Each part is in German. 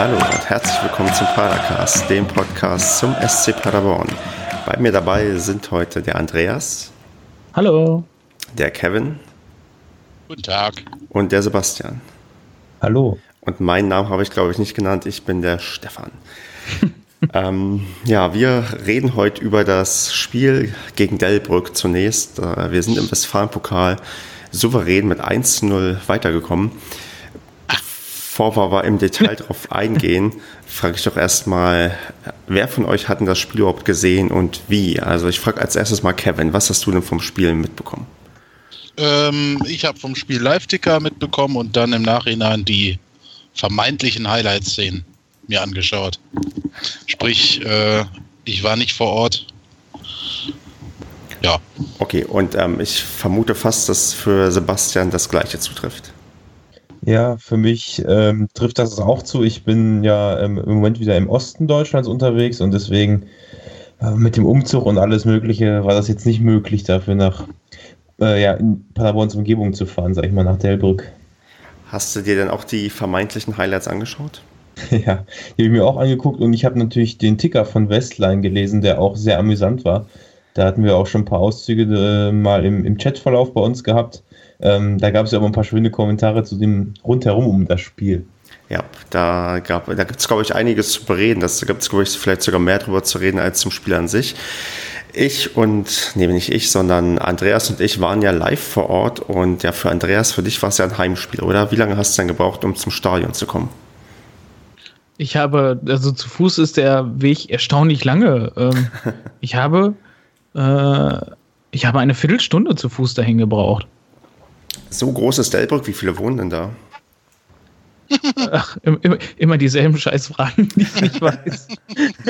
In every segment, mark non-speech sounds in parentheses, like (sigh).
Hallo und herzlich willkommen zum Padercast, dem Podcast zum SC Paderborn. Bei mir dabei sind heute der Andreas. Hallo. Der Kevin. Guten Tag. Und der Sebastian. Hallo. Und meinen Namen habe ich, glaube ich, nicht genannt. Ich bin der Stefan. (laughs) ähm, ja, wir reden heute über das Spiel gegen Delbrück zunächst. Äh, wir sind im Westfalenpokal souverän mit 1-0 weitergekommen. Bevor wir aber im Detail darauf eingehen, frage ich doch erstmal, wer von euch hat denn das Spiel überhaupt gesehen und wie? Also ich frage als erstes mal Kevin, was hast du denn vom Spiel mitbekommen? Ähm, ich habe vom Spiel Live-Ticker mitbekommen und dann im Nachhinein die vermeintlichen Highlight-Szenen mir angeschaut. Sprich, äh, ich war nicht vor Ort. Ja. Okay, und ähm, ich vermute fast, dass für Sebastian das Gleiche zutrifft. Ja, für mich ähm, trifft das auch zu. Ich bin ja ähm, im Moment wieder im Osten Deutschlands unterwegs und deswegen äh, mit dem Umzug und alles Mögliche war das jetzt nicht möglich, dafür nach äh, ja, in Paderborns Umgebung zu fahren, sag ich mal, nach Delbrück. Hast du dir denn auch die vermeintlichen Highlights angeschaut? (laughs) ja, die habe ich mir auch angeguckt und ich habe natürlich den Ticker von Westline gelesen, der auch sehr amüsant war. Da hatten wir auch schon ein paar Auszüge äh, mal im, im Chatverlauf bei uns gehabt. Ähm, da gab es ja aber ein paar schöne Kommentare zu dem rundherum um das Spiel. Ja, da, da gibt es, glaube ich, einiges zu bereden. Da gibt es, glaube ich, vielleicht sogar mehr darüber zu reden als zum Spiel an sich. Ich und, nee, nicht ich, sondern Andreas und ich waren ja live vor Ort und ja, für Andreas, für dich war es ja ein Heimspiel, oder? Wie lange hast du denn gebraucht, um zum Stadion zu kommen? Ich habe, also zu Fuß ist der Weg erstaunlich lange. Ähm, (laughs) ich habe, äh, ich habe eine Viertelstunde zu Fuß dahin gebraucht. So groß ist Delbrück, wie viele wohnen denn da? Ach, immer, immer dieselben Scheißfragen, die ich nicht weiß.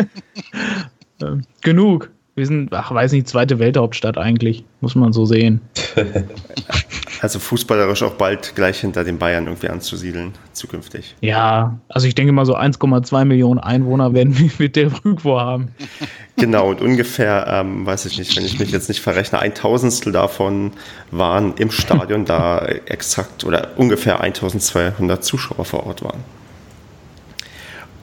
(laughs) ähm, genug. Wir sind, ach, weiß nicht, zweite Welthauptstadt eigentlich, muss man so sehen. (laughs) Also fußballerisch auch bald gleich hinter den Bayern irgendwie anzusiedeln, zukünftig. Ja, also ich denke mal so 1,2 Millionen Einwohner werden wir mit der Rückwo haben. Genau, und ungefähr, ähm, weiß ich nicht, wenn ich mich jetzt nicht verrechne, ein Tausendstel davon waren im Stadion, da exakt oder ungefähr 1200 Zuschauer vor Ort waren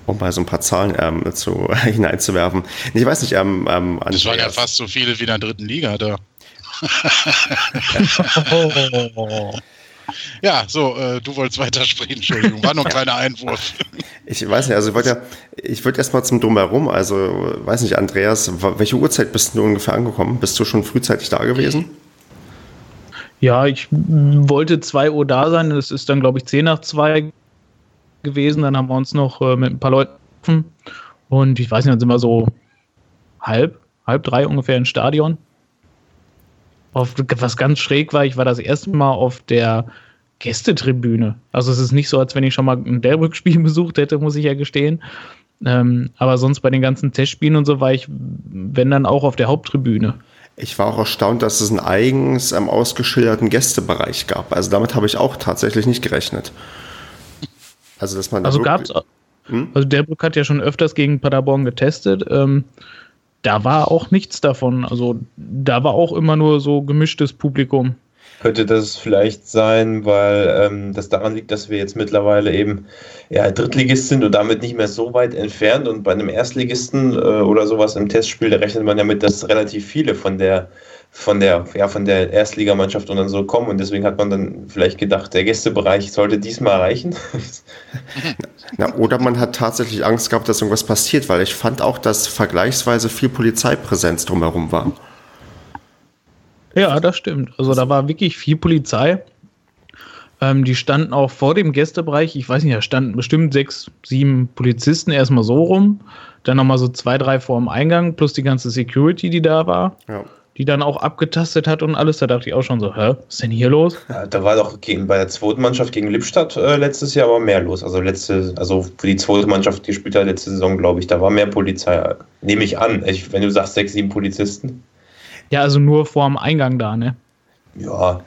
um mal so ein paar Zahlen ähm, zu, (laughs) hineinzuwerfen. Ich weiß nicht, ähm, ähm, Das waren ja fast so viele wie in der dritten Liga da. (laughs) ja, so, äh, du wolltest weitersprechen, Entschuldigung, war nur ein kleiner Einwurf. Ich weiß nicht, also ich wollte ja, ich würde erstmal zum Drumherum, also weiß nicht, Andreas, welche Uhrzeit bist du ungefähr angekommen? Bist du schon frühzeitig da gewesen? Ja, ich wollte 2 Uhr da sein, es ist dann, glaube ich, 10 nach 2 gewesen. Dann haben wir uns noch äh, mit ein paar Leuten und ich weiß nicht, dann sind wir so halb, halb drei ungefähr ins Stadion. Auf, was ganz schräg war, ich war das erste Mal auf der Gästetribüne. Also es ist nicht so, als wenn ich schon mal ein Delbrück-Spiel (laughs) besucht hätte, muss ich ja gestehen. Ähm, aber sonst bei den ganzen Testspielen und so war ich, wenn dann auch auf der Haupttribüne. Ich war auch erstaunt, dass es einen eigens ähm, ausgeschilderten Gästebereich gab. Also damit habe ich auch tatsächlich nicht gerechnet. Also, dass man also gab es. Hm? Also, Delbrück hat ja schon öfters gegen Paderborn getestet. Ähm, da war auch nichts davon. Also, da war auch immer nur so gemischtes Publikum. Könnte das vielleicht sein, weil ähm, das daran liegt, dass wir jetzt mittlerweile eben ja, Drittligist sind und damit nicht mehr so weit entfernt. Und bei einem Erstligisten äh, oder sowas im Testspiel, da rechnet man ja mit, dass relativ viele von der von der, ja, von der Erstligamannschaft und dann so kommen. Und deswegen hat man dann vielleicht gedacht, der Gästebereich sollte diesmal reichen. (laughs) Na, oder man hat tatsächlich Angst gehabt, dass irgendwas passiert, weil ich fand auch, dass vergleichsweise viel Polizeipräsenz drumherum war. Ja, das stimmt. Also da war wirklich viel Polizei. Ähm, die standen auch vor dem Gästebereich. Ich weiß nicht, da standen bestimmt sechs, sieben Polizisten erstmal so rum. Dann nochmal so zwei, drei vor dem Eingang, plus die ganze Security, die da war. Ja die dann auch abgetastet hat und alles. Da dachte ich auch schon so, hä, was ist denn hier los? Ja, da war doch gegen, bei der zweiten Mannschaft gegen Lippstadt äh, letztes Jahr aber mehr los. Also letzte, also für die zweite Mannschaft, die gespielt hat letzte Saison, glaube ich, da war mehr Polizei. Nehme ich an. Ich, wenn du sagst sechs, sieben Polizisten. Ja, also nur vor dem Eingang da, ne? Ja.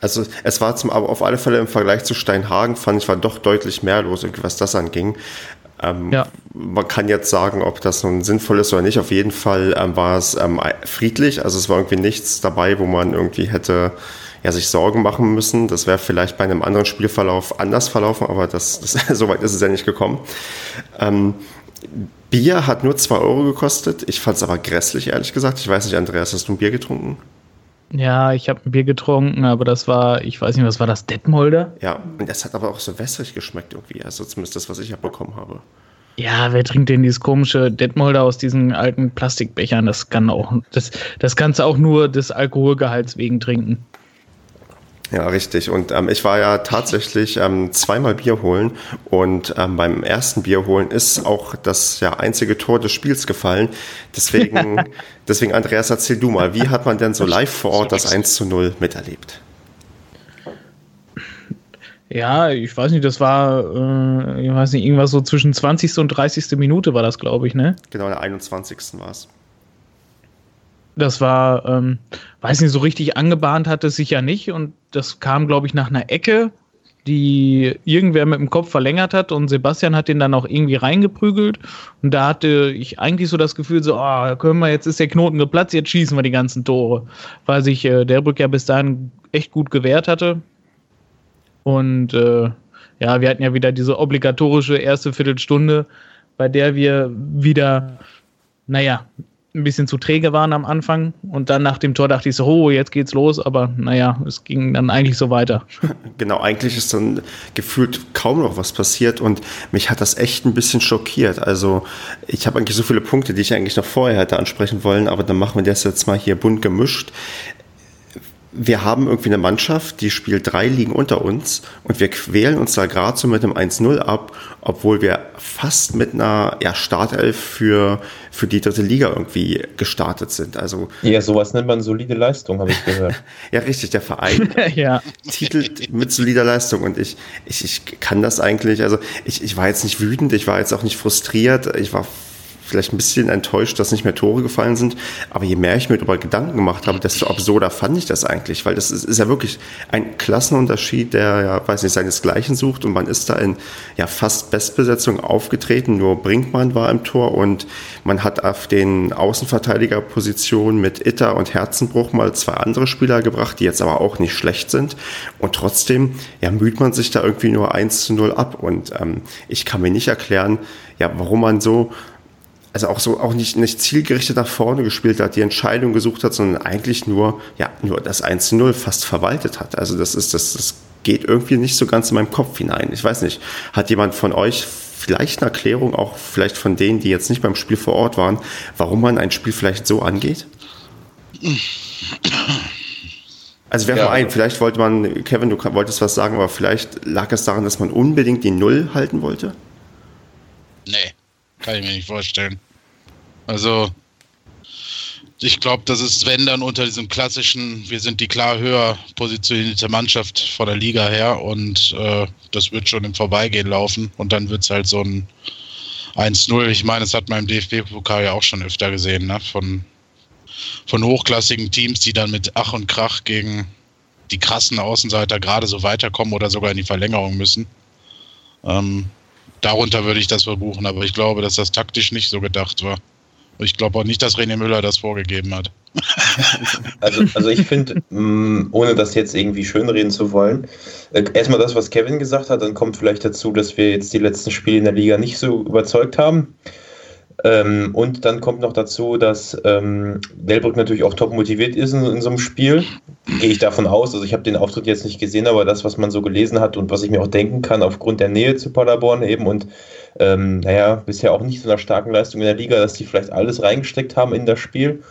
Also es war zum, aber auf alle Fälle im Vergleich zu Steinhagen fand ich war doch deutlich mehr los, was das anging. Ähm, ja. Man kann jetzt sagen, ob das nun sinnvoll ist oder nicht. Auf jeden Fall ähm, war es ähm, friedlich. Also es war irgendwie nichts dabei, wo man irgendwie hätte ja, sich Sorgen machen müssen. Das wäre vielleicht bei einem anderen Spielverlauf anders verlaufen, aber das, das (laughs) so weit ist es ja nicht gekommen. Ähm, Bier hat nur 2 Euro gekostet. Ich fand es aber grässlich, ehrlich gesagt. Ich weiß nicht, Andreas, hast du ein Bier getrunken? Ja, ich habe ein Bier getrunken, aber das war, ich weiß nicht, was war das, Detmolder? Ja, und das hat aber auch so wässrig geschmeckt irgendwie. Also zumindest das, was ich abbekommen habe. Ja, wer trinkt denn dieses komische Detmolder aus diesen alten Plastikbechern? Das kann auch, das, das kannst du auch nur des Alkoholgehalts wegen trinken. Ja, richtig. Und ähm, ich war ja tatsächlich ähm, zweimal Bier holen und ähm, beim ersten Bier holen ist auch das ja, einzige Tor des Spiels gefallen. Deswegen, (laughs) deswegen, Andreas, erzähl du mal, wie hat man denn so live vor Ort das 1 zu 0 miterlebt? Ja, ich weiß nicht, das war, äh, ich weiß nicht, irgendwas so zwischen 20. und 30. Minute war das, glaube ich, ne? Genau, der 21. war es. Das war, ähm, weiß nicht, so richtig angebahnt hat es sich ja nicht. Und das kam, glaube ich, nach einer Ecke, die irgendwer mit dem Kopf verlängert hat. Und Sebastian hat den dann auch irgendwie reingeprügelt. Und da hatte ich eigentlich so das Gefühl so, oh, können wir, jetzt ist der Knoten geplatzt, jetzt schießen wir die ganzen Tore, weil sich äh, Delbrück ja bis dahin echt gut gewehrt hatte. Und äh, ja, wir hatten ja wieder diese obligatorische erste Viertelstunde, bei der wir wieder, naja, ein bisschen zu träge waren am Anfang. Und dann nach dem Tor dachte ich so, oh, jetzt geht's los. Aber naja, es ging dann eigentlich so weiter. (laughs) Genau, eigentlich ist dann gefühlt kaum noch was passiert. Und mich hat das echt ein bisschen schockiert. Also ich habe eigentlich so viele Punkte, die ich eigentlich noch vorher hätte ansprechen wollen. Aber dann machen wir das jetzt mal hier bunt gemischt wir haben irgendwie eine Mannschaft, die spielt drei Ligen unter uns und wir quälen uns da gerade so mit einem 1-0 ab, obwohl wir fast mit einer ja, Startelf für, für die dritte Liga irgendwie gestartet sind. Also, ja, sowas nennt man solide Leistung, habe ich gehört. (laughs) ja, richtig, der Verein (laughs) ja. titelt mit solider Leistung und ich, ich, ich kann das eigentlich, also ich, ich war jetzt nicht wütend, ich war jetzt auch nicht frustriert, ich war vielleicht ein bisschen enttäuscht, dass nicht mehr Tore gefallen sind. Aber je mehr ich mir darüber Gedanken gemacht habe, desto absurder fand ich das eigentlich, weil das ist, ist ja wirklich ein Klassenunterschied, der ja, weiß nicht, seinesgleichen sucht und man ist da in ja fast Bestbesetzung aufgetreten. Nur Brinkmann war im Tor und man hat auf den Außenverteidigerpositionen mit Itter und Herzenbruch mal zwei andere Spieler gebracht, die jetzt aber auch nicht schlecht sind. Und trotzdem ja, müht man sich da irgendwie nur 1 zu 0 ab. Und ähm, ich kann mir nicht erklären, ja, warum man so also auch so auch nicht, nicht zielgerichtet nach vorne gespielt hat, die Entscheidung gesucht hat, sondern eigentlich nur, ja, nur das 1-0 fast verwaltet hat. Also das ist, das, das geht irgendwie nicht so ganz in meinem Kopf hinein. Ich weiß nicht, hat jemand von euch vielleicht eine Erklärung, auch vielleicht von denen, die jetzt nicht beim Spiel vor Ort waren, warum man ein Spiel vielleicht so angeht? Also wäre ja. ein, vielleicht wollte man, Kevin, du wolltest was sagen, aber vielleicht lag es daran, dass man unbedingt die Null halten wollte? Nee, kann ich mir nicht vorstellen. Also, ich glaube, das ist, wenn dann unter diesem klassischen, wir sind die klar höher positionierte Mannschaft vor der Liga her und äh, das wird schon im Vorbeigehen laufen und dann wird es halt so ein 1-0. Ich meine, das hat man im DFB-Pokal ja auch schon öfter gesehen, ne? von, von hochklassigen Teams, die dann mit Ach und Krach gegen die krassen Außenseiter gerade so weiterkommen oder sogar in die Verlängerung müssen. Ähm, darunter würde ich das verbuchen, aber ich glaube, dass das taktisch nicht so gedacht war. Ich glaube auch nicht, dass René Müller das vorgegeben hat. (laughs) Also, also ich finde, mm, ohne das jetzt irgendwie schönreden zu wollen, äh, erstmal das, was Kevin gesagt hat, dann kommt vielleicht dazu, dass wir jetzt die letzten Spiele in der Liga nicht so überzeugt haben. Ähm, und dann kommt noch dazu, dass ähm, Delbrück natürlich auch top motiviert ist in, in so einem Spiel. Gehe ich davon aus. Also ich habe den Auftritt jetzt nicht gesehen, aber das, was man so gelesen hat und was ich mir auch denken kann, aufgrund der Nähe zu Paderborn eben und ähm, naja, bisher auch nicht so einer starken Leistung in der Liga, dass die vielleicht alles reingesteckt haben in das Spiel.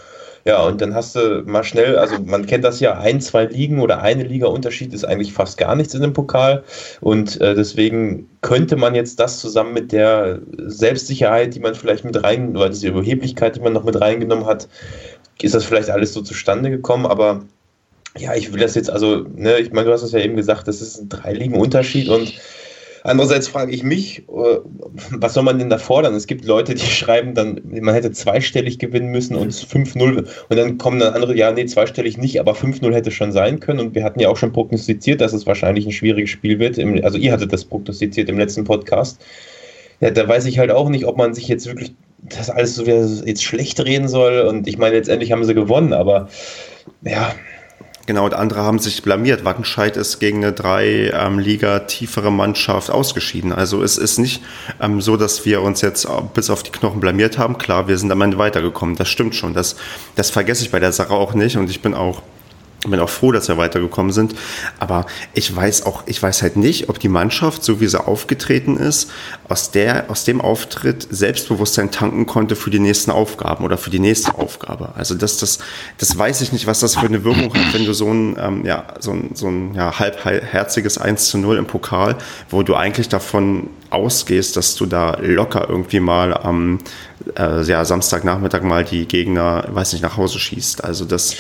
Ja, und dann hast du mal schnell, also man kennt das ja, ein, zwei Ligen oder eine Liga Unterschied ist eigentlich fast gar nichts in dem Pokal. Und äh, deswegen könnte man jetzt das zusammen mit der Selbstsicherheit, die man vielleicht mit rein, oder diese Überheblichkeit, die man noch mit reingenommen hat, ist das vielleicht alles so zustande gekommen. Aber ja, ich will das jetzt, also, ne, ich meine, du hast es ja eben gesagt, das ist ein drei Ligen Unterschied und Andererseits frage ich mich, äh, was soll man denn da fordern? Es gibt Leute, die (laughs) schreiben dann, man hätte zweistellig gewinnen müssen und 5-0 und dann kommen dann andere, ja, nee, zweistellig nicht, aber 5-0 hätte schon sein können und wir hatten ja auch schon prognostiziert, dass es wahrscheinlich ein schwieriges Spiel wird. Also ihr hattet das prognostiziert im letzten Podcast. Ja, da weiß ich halt auch nicht, ob man sich jetzt wirklich das alles so wieder jetzt schlecht reden soll und ich meine, letztendlich haben sie gewonnen, aber ja, Genau, und andere haben sich blamiert. Wattenscheid ist gegen eine drei ähm, Liga tiefere Mannschaft ausgeschieden. Also es ist nicht ähm, so, dass wir uns jetzt bis auf die Knochen blamiert haben. Klar, wir sind am Ende weitergekommen. Das stimmt schon. Das, das vergesse ich bei der Sache auch nicht. Und ich bin auch bin auch froh, dass wir weitergekommen sind. Aber ich weiß auch, ich weiß halt nicht, ob die Mannschaft, so wie sie aufgetreten ist, aus der, aus dem Auftritt Selbstbewusstsein tanken konnte für die nächsten Aufgaben oder für die nächste Aufgabe. Also das, das, das weiß ich nicht, was das für eine Wirkung hat, wenn du so ein, ähm, ja, so ein, so ein ja, halbherziges 1 zu 0 im Pokal, wo du eigentlich davon ausgehst, dass du da locker irgendwie mal am äh, ja, Samstagnachmittag mal die Gegner, weiß nicht, nach Hause schießt. Also das,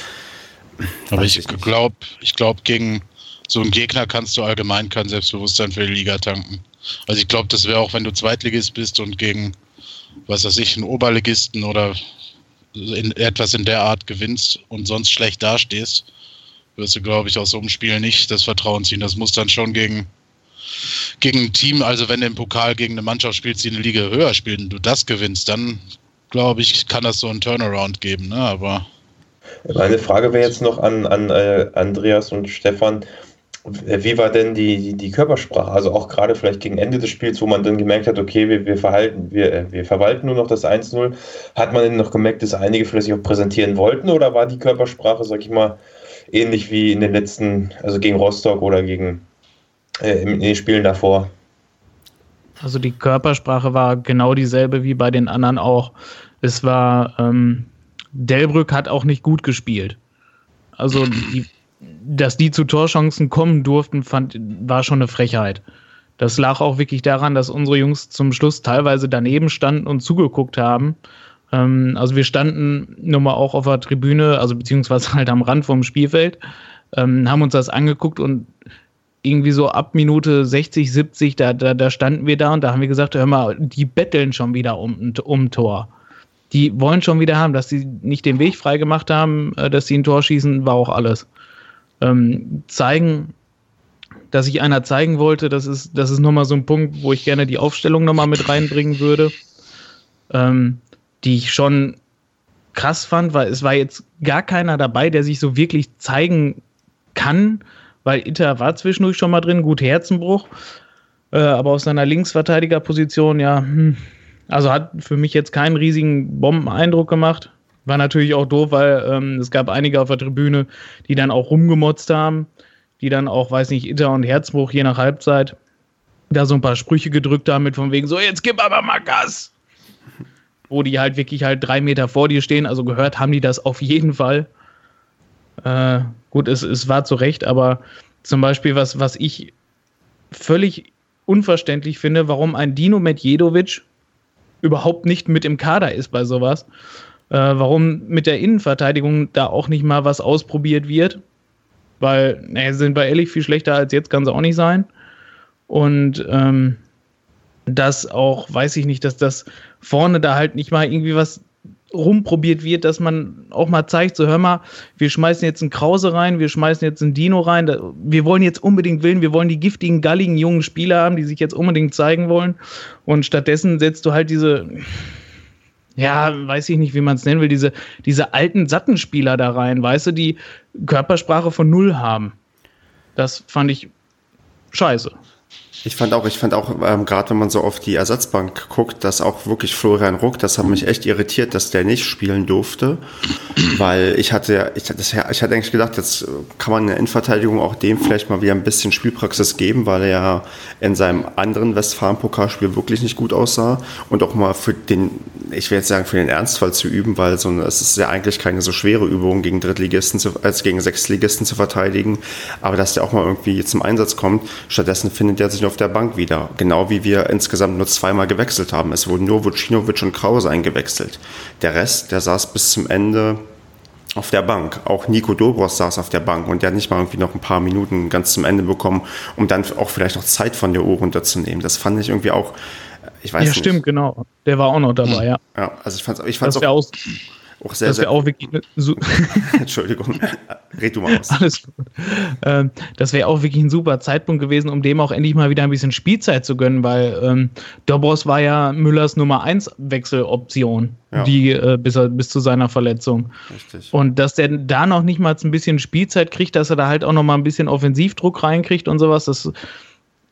aber ich, ich glaube, ich glaube, gegen so einen Gegner kannst du allgemein kein Selbstbewusstsein für die Liga tanken. Also ich glaube, das wäre auch, wenn du Zweitligist bist und gegen, was weiß ich, einen Oberligisten oder in, etwas in der Art gewinnst und sonst schlecht dastehst, wirst du, glaube ich, aus so einem Spiel nicht das Vertrauen ziehen. Das muss dann schon gegen, gegen ein Team, also wenn du im Pokal gegen eine Mannschaft spielst, die eine Liga höher spielt und du das gewinnst, dann glaube ich, kann das so einen Turnaround geben. Ne? Aber meine Frage wäre jetzt noch an, an äh, Andreas und Stefan. Wie war denn die, die Körpersprache? Also auch gerade vielleicht gegen Ende des Spiels, wo man dann gemerkt hat, okay, wir, wir, verhalten, wir, äh, wir verwalten nur noch das 1-0. Hat man denn noch gemerkt, dass einige vielleicht auch präsentieren wollten oder war die Körpersprache, sag ich mal, ähnlich wie in den letzten, also gegen Rostock oder gegen äh, in den Spielen davor? Also die Körpersprache war genau dieselbe wie bei den anderen auch. Es war ähm, Delbrück hat auch nicht gut gespielt. Also, die, dass die zu Torchancen kommen durften, fand, war schon eine Frechheit. Das lag auch wirklich daran, dass unsere Jungs zum Schluss teilweise daneben standen und zugeguckt haben. Ähm, also wir standen nun mal auch auf der Tribüne, also beziehungsweise halt am Rand vom Spielfeld, ähm, haben uns das angeguckt und irgendwie so ab Minute 60, 70, da, da, da standen wir da und da haben wir gesagt, hör mal, die betteln schon wieder um, um Tor die wollen schon wieder haben, dass sie nicht den Weg freigemacht haben, äh, dass sie ein Tor schießen, war auch alles. Ähm, zeigen, dass ich einer zeigen wollte, das ist, das ist nochmal so ein Punkt, wo ich gerne die Aufstellung nochmal mit reinbringen würde, ähm, die ich schon krass fand, weil es war jetzt gar keiner dabei, der sich so wirklich zeigen kann, weil Itter war zwischendurch schon mal drin, gut Herzenbruch, äh, aber aus seiner Linksverteidigerposition, ja, hm, also hat für mich jetzt keinen riesigen Bombeneindruck gemacht. War natürlich auch doof, weil ähm, es gab einige auf der Tribüne, die dann auch rumgemotzt haben, die dann auch, weiß nicht, Itter und Herzbruch je nach Halbzeit da so ein paar Sprüche gedrückt haben mit von wegen, so jetzt gib aber mal Gas. Wo die halt wirklich halt drei Meter vor dir stehen, also gehört haben die das auf jeden Fall. Äh, gut, es, es war zu Recht, aber zum Beispiel, was, was ich völlig unverständlich finde, warum ein Dino Medjedovic überhaupt nicht mit im Kader ist bei sowas. Äh, warum mit der Innenverteidigung da auch nicht mal was ausprobiert wird. Weil, naja, sind wir ehrlich, viel schlechter als jetzt kann es auch nicht sein. Und ähm, dass auch, weiß ich nicht, dass das vorne da halt nicht mal irgendwie was rumprobiert wird, dass man auch mal zeigt, so hör mal, wir schmeißen jetzt einen Krause rein, wir schmeißen jetzt einen Dino rein, wir wollen jetzt unbedingt willen, wir wollen die giftigen, galligen jungen Spieler haben, die sich jetzt unbedingt zeigen wollen und stattdessen setzt du halt diese, ja, weiß ich nicht, wie man es nennen will, diese, diese alten Sattenspieler da rein, weißt du, die Körpersprache von Null haben. Das fand ich scheiße. Ich fand auch, ich fand auch, ähm, gerade wenn man so auf die Ersatzbank guckt, dass auch wirklich Florian Ruck, das hat mich echt irritiert, dass der nicht spielen durfte, weil ich hatte, ich, das, ich hatte eigentlich gedacht, jetzt kann man in der Innenverteidigung auch dem vielleicht mal wieder ein bisschen Spielpraxis geben, weil er ja in seinem anderen Westfalen-Pokalspiel wirklich nicht gut aussah. Und auch mal für den, ich will jetzt sagen, für den Ernstfall zu üben, weil so, es ist ja eigentlich keine so schwere Übung gegen Drittligisten zu, als gegen Sechstligisten zu verteidigen, aber dass der auch mal irgendwie zum Einsatz kommt, stattdessen findet er sich auf der Bank wieder. Genau wie wir insgesamt nur zweimal gewechselt haben. Es wurden nur Vucinovic und Krause eingewechselt. Der Rest, der saß bis zum Ende auf der Bank. Auch Nico Dobros saß auf der Bank und der hat nicht mal irgendwie noch ein paar Minuten ganz zum Ende bekommen, um dann auch vielleicht noch Zeit von der Uhr runterzunehmen. Das fand ich irgendwie auch, ich weiß ja, nicht. Ja, stimmt, genau. Der war auch noch dabei, hm. ja. Ja, also ich fand es ich fand's auch, auch, sehr, sehr. Auch wirklich (laughs) Entschuldigung. Red du mal aus. Alles gut. Ähm, das wäre auch wirklich ein super Zeitpunkt gewesen, um dem auch endlich mal wieder ein bisschen Spielzeit zu gönnen, weil ähm, Dobros war ja Müllers Nummer 1 Wechseloption, ja. die äh, bis, er, bis zu seiner Verletzung. Richtig. Und dass der da noch nicht mal ein bisschen Spielzeit kriegt, dass er da halt auch noch mal ein bisschen Offensivdruck reinkriegt und sowas, das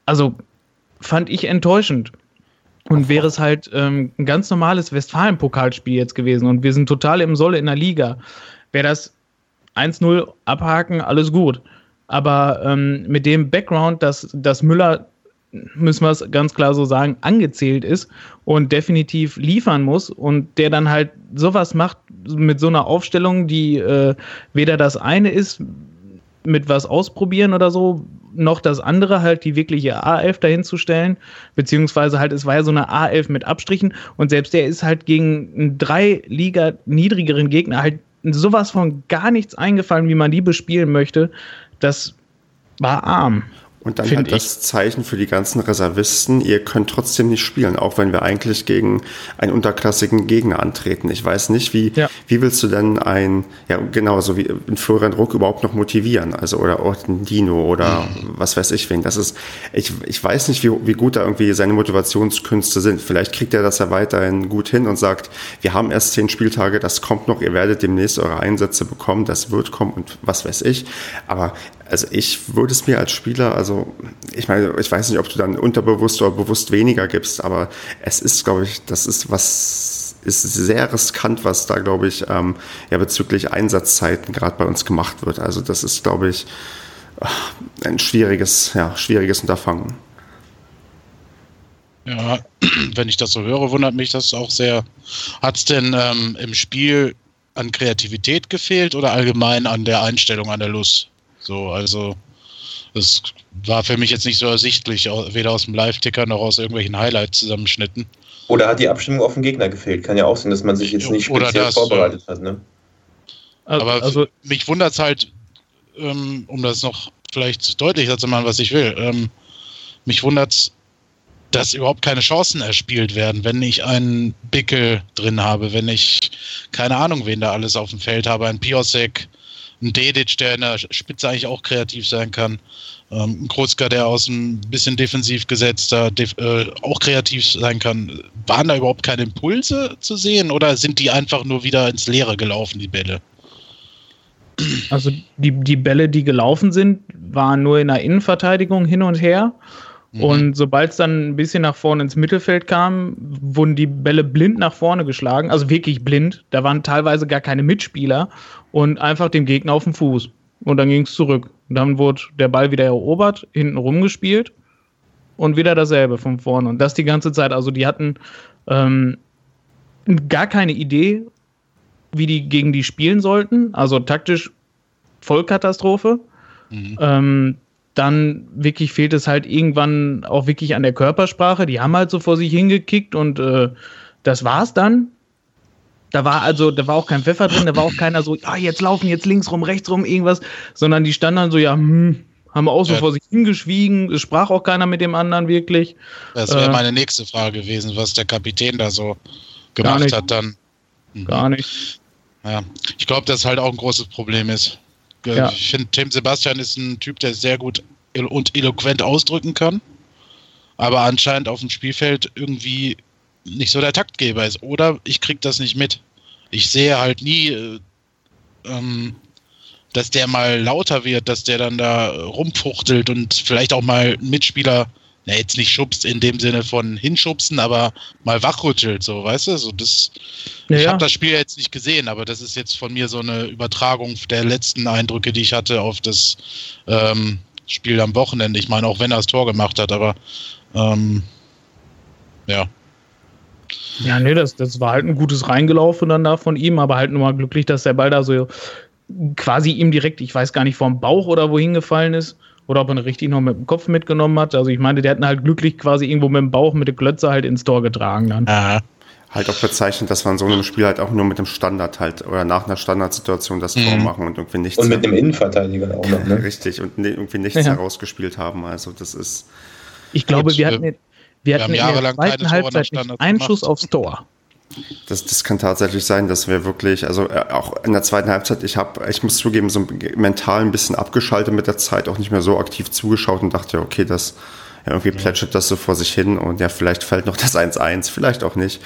also fand ich enttäuschend. Und wäre es halt ähm, ein ganz normales Westfalen-Pokalspiel jetzt gewesen und wir sind total im Solle in der Liga, wäre das 1-0 abhaken, alles gut. Aber ähm, mit dem Background, dass, dass Müller, müssen wir es ganz klar so sagen, angezählt ist und definitiv liefern muss und der dann halt sowas macht mit so einer Aufstellung, die äh, weder das eine ist, mit was ausprobieren oder so, noch das andere, halt die wirkliche A11 dahinzustellen, beziehungsweise halt, es war ja so eine A11 mit Abstrichen und selbst der ist halt gegen einen drei Liga niedrigeren Gegner halt sowas von gar nichts eingefallen, wie man die bespielen möchte. Das war arm. Und dann halt das Zeichen für die ganzen Reservisten, ihr könnt trotzdem nicht spielen, auch wenn wir eigentlich gegen einen unterklassigen Gegner antreten. Ich weiß nicht, wie, ja. wie willst du denn ein, ja genau, so wie in Florian Ruck überhaupt noch motivieren? Also oder auch den Dino oder mhm. was weiß ich wen. Das ist, ich, ich weiß nicht, wie, wie gut da irgendwie seine Motivationskünste sind. Vielleicht kriegt er das ja weiterhin gut hin und sagt, wir haben erst zehn Spieltage, das kommt noch, ihr werdet demnächst eure Einsätze bekommen, das wird kommen und was weiß ich. Aber also ich würde es mir als Spieler, also ich meine, ich weiß nicht, ob du dann unterbewusst oder bewusst weniger gibst, aber es ist, glaube ich, das ist was, ist sehr riskant, was da, glaube ich, ähm, ja bezüglich Einsatzzeiten gerade bei uns gemacht wird. Also das ist, glaube ich, ein schwieriges, ja, schwieriges Unterfangen. Ja, (clears throat) wenn ich das so höre, wundert mich das auch sehr. Hat es denn ähm, im Spiel an Kreativität gefehlt oder allgemein an der Einstellung, an der Lust? So, also es war für mich jetzt nicht so ersichtlich, weder aus dem Live-Ticker noch aus irgendwelchen Highlight-Zusammenschnitten. Oder hat die Abstimmung auf den Gegner gefehlt? Kann ja auch sein, dass man sich jetzt nicht speziell das, vorbereitet hat. Ne? Aber also, mich wundert es halt, ähm, um das noch vielleicht deutlicher zu machen, was ich will, ähm, mich wundert es, dass überhaupt keine Chancen erspielt werden, wenn ich einen Bickel drin habe, wenn ich keine Ahnung, wen da alles auf dem Feld habe, ein Piosek, ein Dedic, der in der Spitze eigentlich auch kreativ sein kann. Ähm, ein Kruzka, der aus ein bisschen defensiv gesetzter def äh, auch kreativ sein kann. Waren da überhaupt keine Impulse zu sehen oder sind die einfach nur wieder ins Leere gelaufen, die Bälle? Also die, die Bälle, die gelaufen sind, waren nur in der Innenverteidigung hin und her. Mhm. Und sobald es dann ein bisschen nach vorne ins Mittelfeld kam, wurden die Bälle blind nach vorne geschlagen, also wirklich blind. Da waren teilweise gar keine Mitspieler und einfach dem Gegner auf den Fuß. Und dann ging es zurück. Und dann wurde der Ball wieder erobert, hinten rumgespielt und wieder dasselbe von vorne. Und das die ganze Zeit. Also die hatten ähm, gar keine Idee, wie die gegen die spielen sollten. Also taktisch Vollkatastrophe. Mhm. Ähm, dann wirklich fehlt es halt irgendwann auch wirklich an der Körpersprache. Die haben halt so vor sich hingekickt und äh, das war's dann. Da war also, da war auch kein Pfeffer drin, da war auch keiner so, ah, jetzt laufen, jetzt links rum, rechts rum, irgendwas, sondern die standen dann so, ja, hm, haben auch so ja. vor sich hingeschwiegen, es sprach auch keiner mit dem anderen wirklich. Das wäre äh, meine nächste Frage gewesen, was der Kapitän da so gemacht hat dann. Mhm. Gar nicht. Ja, ich glaube, das halt auch ein großes Problem ist. Äh, ja. Ich finde, Tim Sebastian ist ein Typ, der sehr gut und eloquent ausdrücken kann, aber anscheinend auf dem Spielfeld irgendwie nicht so der Taktgeber ist. Oder ich kriege das nicht mit. Ich sehe halt nie, äh, ähm, dass der mal lauter wird, dass der dann da rumfuchtelt und vielleicht auch mal Mitspieler na, jetzt nicht schubst in dem Sinne von hinschubsen, aber mal wachrüttelt, so, weißt du? So, das, ja, ich habe das Spiel jetzt nicht gesehen, aber das ist jetzt von mir so eine Übertragung der letzten Eindrücke, die ich hatte auf das ähm, Spiel am Wochenende. Ich meine, auch wenn er das Tor gemacht hat, aber ähm, ja. Ja, nee, das, das war halt ein gutes Reingelaufen dann da von ihm, aber halt nur mal glücklich, dass der Ball da so quasi ihm direkt, ich weiß gar nicht, vom Bauch oder wohin gefallen ist oder ob er ihn richtig noch mit dem Kopf mitgenommen hat. Also ich meine, der hat ihn halt glücklich quasi irgendwo mit dem Bauch, mit der Klötze halt ins Tor getragen dann. Äh. Halt auch bezeichnet, dass man so einem Spiel halt auch nur mit dem Standard halt oder nach einer Standardsituation das Tor mhm. machen und irgendwie nichts. Und mit dem Innenverteidiger auch noch, ne? (laughs) Richtig, und ne, irgendwie nichts ja. herausgespielt haben. Also das ist. Ich glaube, wir hatten, wir, wir hatten in der zweiten Halbzeit einen Schuss aufs Tor. Das, das kann tatsächlich sein, dass wir wirklich, also äh, auch in der zweiten Halbzeit, ich habe, ich muss zugeben, so mental ein bisschen abgeschaltet mit der Zeit, auch nicht mehr so aktiv zugeschaut und dachte, okay, das irgendwie plätschert das so vor sich hin und ja, vielleicht fällt noch das 1-1, vielleicht auch nicht.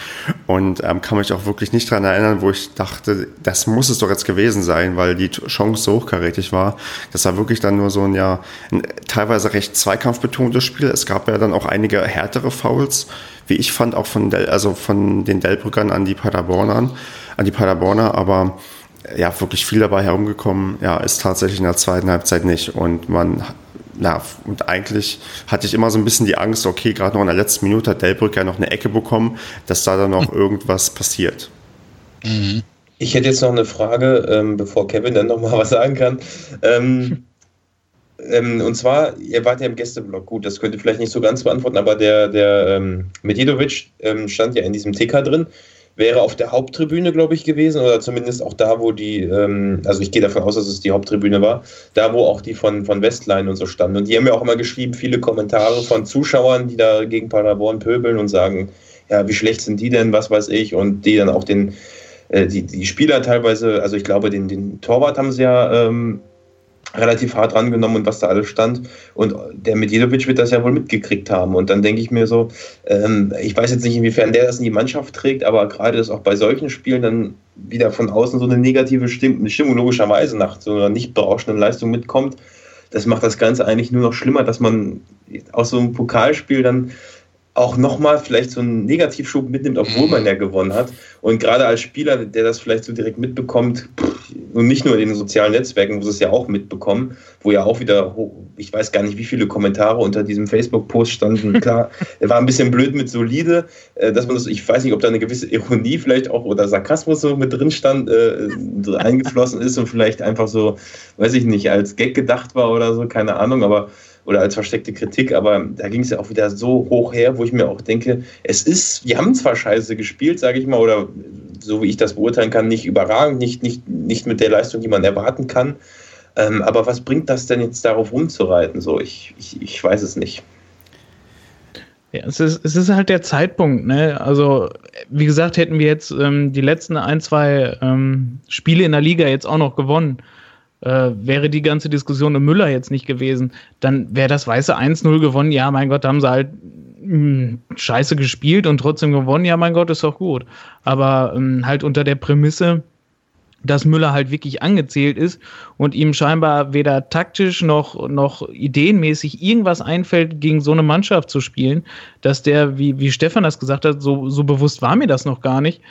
Und ähm, kann mich auch wirklich nicht dran erinnern, wo ich dachte, das muss es doch jetzt gewesen sein, weil die Chance so hochkarätig war. Das war wirklich dann nur so ein, ja, ein teilweise recht zweikampfbetontes Spiel. Es gab ja dann auch einige härtere Fouls, wie ich fand, auch von, Del, also von den Delbrückern an die Paderbornern, an die Paderborner, aber ja, wirklich viel dabei herumgekommen, ja, ist tatsächlich in der zweiten Halbzeit nicht. Und man na, und eigentlich hatte ich immer so ein bisschen die Angst, okay, gerade noch in der letzten Minute hat Delbrück ja noch eine Ecke bekommen, dass da dann noch irgendwas passiert. Mhm. Ich hätte jetzt noch eine Frage, ähm, bevor Kevin dann noch mal (laughs) was sagen kann. Ähm, ähm, und zwar, ihr wart ja im Gästeblock, gut, das könnt ihr vielleicht nicht so ganz beantworten, aber der, der ähm, Medjedovic ähm, stand ja in diesem TK drin wäre auf der Haupttribüne, glaube ich, gewesen, oder zumindest auch da, wo die, ähm, also ich gehe davon aus, dass es die Haupttribüne war, da, wo auch die von, von Westline und so standen. Und die haben ja auch immer geschrieben, viele Kommentare von Zuschauern, die da gegen Paderborn pöbeln und sagen, ja, wie schlecht sind die denn, was weiß ich, und die dann auch den, äh, die, die Spieler teilweise, also ich glaube, den, den Torwart haben sie ja ähm, relativ hart rangenommen und was da alles stand. Und der Medjedovic wird das ja wohl mitgekriegt haben. Und dann denke ich mir so, ähm, ich weiß jetzt nicht, inwiefern der das in die Mannschaft trägt, aber gerade ist auch bei solchen Spielen dann wieder von außen so eine negative Stimmung, Stimmung logischerweise nach so einer nicht berauschenden Leistung mitkommt. Das macht das Ganze eigentlich nur noch schlimmer, dass man aus so einem Pokalspiel dann auch nochmal vielleicht so einen Negativschub mitnimmt, obwohl man ja gewonnen hat. Und gerade als Spieler, der das vielleicht so direkt mitbekommt, und nicht nur in den sozialen Netzwerken, wo sie es ja auch mitbekommen, wo ja auch wieder, ich weiß gar nicht, wie viele Kommentare unter diesem Facebook-Post standen. (laughs) Klar, er war ein bisschen blöd mit solide, äh, dass man das, ich weiß nicht, ob da eine gewisse Ironie vielleicht auch oder Sarkasmus so mit drin stand, äh, eingeflossen ist und vielleicht einfach so, weiß ich nicht, als Gag gedacht war oder so, keine Ahnung, aber oder als versteckte Kritik, aber da ging es ja auch wieder so hoch her, wo ich mir auch denke, es ist, wir haben zwar scheiße gespielt, sage ich mal, oder so wie ich das beurteilen kann, nicht überragend, nicht, nicht, nicht mit der Leistung, die man erwarten kann. Ähm, aber was bringt das denn jetzt darauf rumzureiten? So, ich, ich, ich weiß es nicht. Ja, es ist, es ist halt der Zeitpunkt, ne? Also, wie gesagt, hätten wir jetzt ähm, die letzten ein, zwei ähm, Spiele in der Liga jetzt auch noch gewonnen, äh, wäre die ganze Diskussion um Müller jetzt nicht gewesen, dann wäre das weiße 1-0 gewonnen. Ja, mein Gott, da haben sie halt mh, hm, scheiße gespielt und trotzdem gewonnen. Ja, mein Gott, ist doch gut. Aber ähm, halt unter der Prämisse, dass Müller halt wirklich angezählt ist und ihm scheinbar weder taktisch noch, noch ideenmäßig irgendwas einfällt, gegen so eine Mannschaft zu spielen, dass der, wie, wie Stefan das gesagt hat, so, so bewusst war mir das noch gar nicht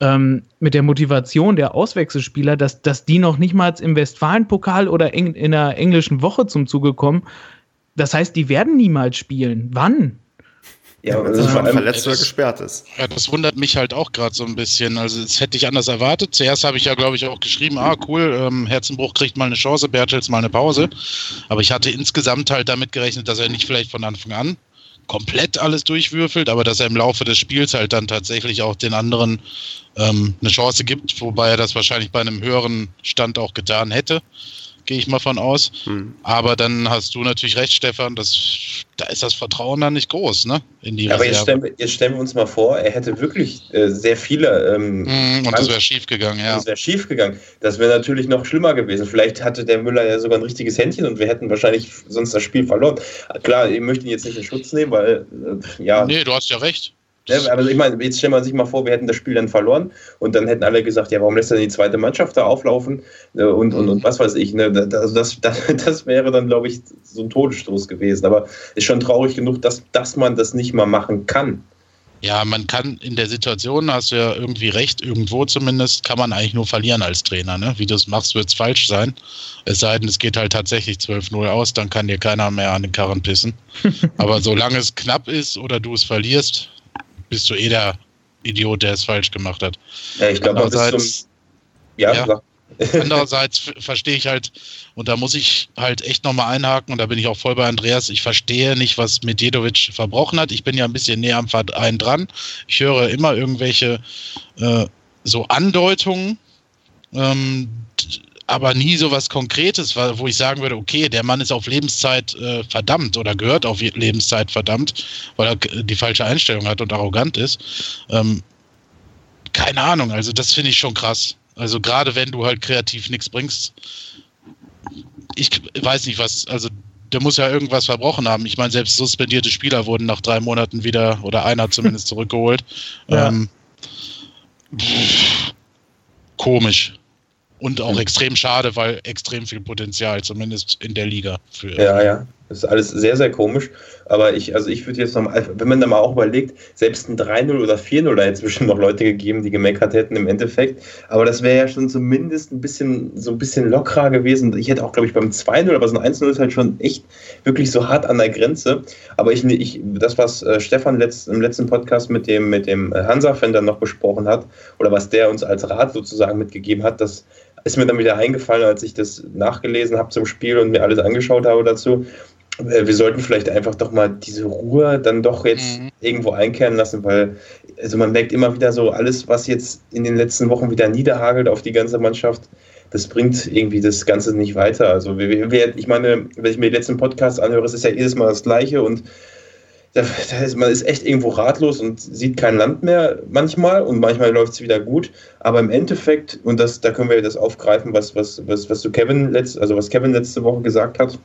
ähm, mit der Motivation der Auswechselspieler, dass, dass die noch nicht mal im Westfalen-Pokal oder in, in einer englischen Woche zum Zuge kommen. Das heißt, die werden niemals spielen. Wann? Ja, vor allem verletzt oder gesperrt ist. Ja, das wundert mich halt auch gerade so ein bisschen. Also das hätte ich anders erwartet. Zuerst habe ich ja, glaube ich, auch geschrieben, ah cool, ähm, Herzenbruch kriegt mal eine Chance, Bertels mal eine Pause. Aber ich hatte insgesamt halt damit gerechnet, dass er nicht vielleicht von Anfang an komplett alles durchwürfelt, aber dass er im Laufe des Spiels halt dann tatsächlich auch den anderen ähm, eine Chance gibt, wobei er das wahrscheinlich bei einem höheren Stand auch getan hätte gehe ich mal von aus. Hm. Aber dann hast du natürlich recht, Stefan, das, da ist das Vertrauen dann nicht groß, ne? In die Aber jetzt stellen, wir, jetzt stellen, wir, uns mal vor, er hätte wirklich äh, sehr viele. Ähm, hm, und das wäre schief gegangen, ja. Das wäre schief gegangen. Das wäre natürlich noch schlimmer gewesen. Vielleicht hatte der Müller ja sogar ein richtiges Händchen und wir hätten wahrscheinlich sonst das Spiel verloren. Klar, ich möchte ihn jetzt nicht in Schutz nehmen, weil, äh, ja. Nee, du hast ja recht. Ja, aber ich meine, jetzt stellen wir sich mal vor, wir hätten das Spiel dann verloren und dann hätten alle gesagt, ja, warum lässt er denn die zweite Mannschaft da auflaufen äh, und, und, und was weiß ich. Ne? Also das, (laughs) das, das wäre dann, glaube ich, so ein Todesstoß gewesen. Aber ist schon traurig genug, dass, dass man das nicht mal machen kann. Ja, man kann in der Situation, hast du ja irgendwie recht, irgendwo zumindest, kann man eigentlich nur verlieren als Trainer. Ne? Wie du es machst, wird es falsch sein. Es sei denn, es geht halt tatsächlich 12-0 aus, dann kann dir keiner mehr an den Karren pissen. (laughs) Aber solange es knapp ist oder du es verlierst, bist du eh der Idiot, der es falsch gemacht hat. Ja, ich glaube, andererseits, ja, ja, (laughs) andererseits verstehe ich halt, und da muss ich halt echt nochmal einhaken, und da bin ich auch voll bei Andreas, ich verstehe nicht, was Medjedovic verbrochen hat. Ich bin ja ein bisschen näher am Verein dran. Ich höre immer irgendwelche äh, so Andeutungen, ähm, aber nie so was Konkretes, wo ich sagen würde, okay, der Mann ist auf Lebenszeit äh, verdammt oder gehört auf Lebenszeit verdammt, weil er die falsche Einstellung hat und arrogant ist. Ähm, keine Ahnung, also das finde ich schon krass. Also gerade wenn du halt kreativ nichts bringst. Ich weiß nicht, was, also der muss ja irgendwas verbrochen haben. Ich meine, selbst suspendierte Spieler wurden nach drei Monaten wieder, oder einer (laughs) zumindest zurückgeholt. Ja. Ähm, pff, komisch. Und auch mhm. extrem schade, weil extrem viel Potenzial, zumindest in der Liga. Für ja, ja. Das ist alles sehr, sehr komisch. Aber ich, also ich würde jetzt nochmal, wenn man da mal auch überlegt, selbst ein 3-0 oder 4-0, da es bestimmt noch Leute gegeben, die gemeckert hätten im Endeffekt. Aber das wäre ja schon zumindest ein bisschen, so ein bisschen lockerer gewesen. Ich hätte auch, glaube ich, beim 2-0, aber so ein 1-0 ist halt schon echt wirklich so hart an der Grenze. Aber ich, ich das, was äh, Stefan letzt, im letzten Podcast mit dem, mit dem Hansa-Fan dann noch besprochen hat, oder was der uns als Rat sozusagen mitgegeben hat, das ist mir dann wieder eingefallen, als ich das nachgelesen habe zum Spiel und mir alles angeschaut habe dazu äh, wir sollten vielleicht einfach doch mal diese Ruhe dann doch jetzt mhm. irgendwo einkehren lassen, weil also man merkt immer wieder so, alles, was jetzt in den letzten Wochen wieder niederhagelt auf die ganze Mannschaft, das bringt irgendwie das Ganze nicht weiter. Also ich meine, wenn ich mir den letzten Podcast anhöre, es ist ja jedes Mal das Gleiche und da, da ist, man ist echt irgendwo ratlos und sieht kein Land mehr manchmal und manchmal läuft es wieder gut. Aber im Endeffekt, und das, da können wir das aufgreifen, was, was, was, was du Kevin letzt, also was Kevin letzte Woche gesagt hat,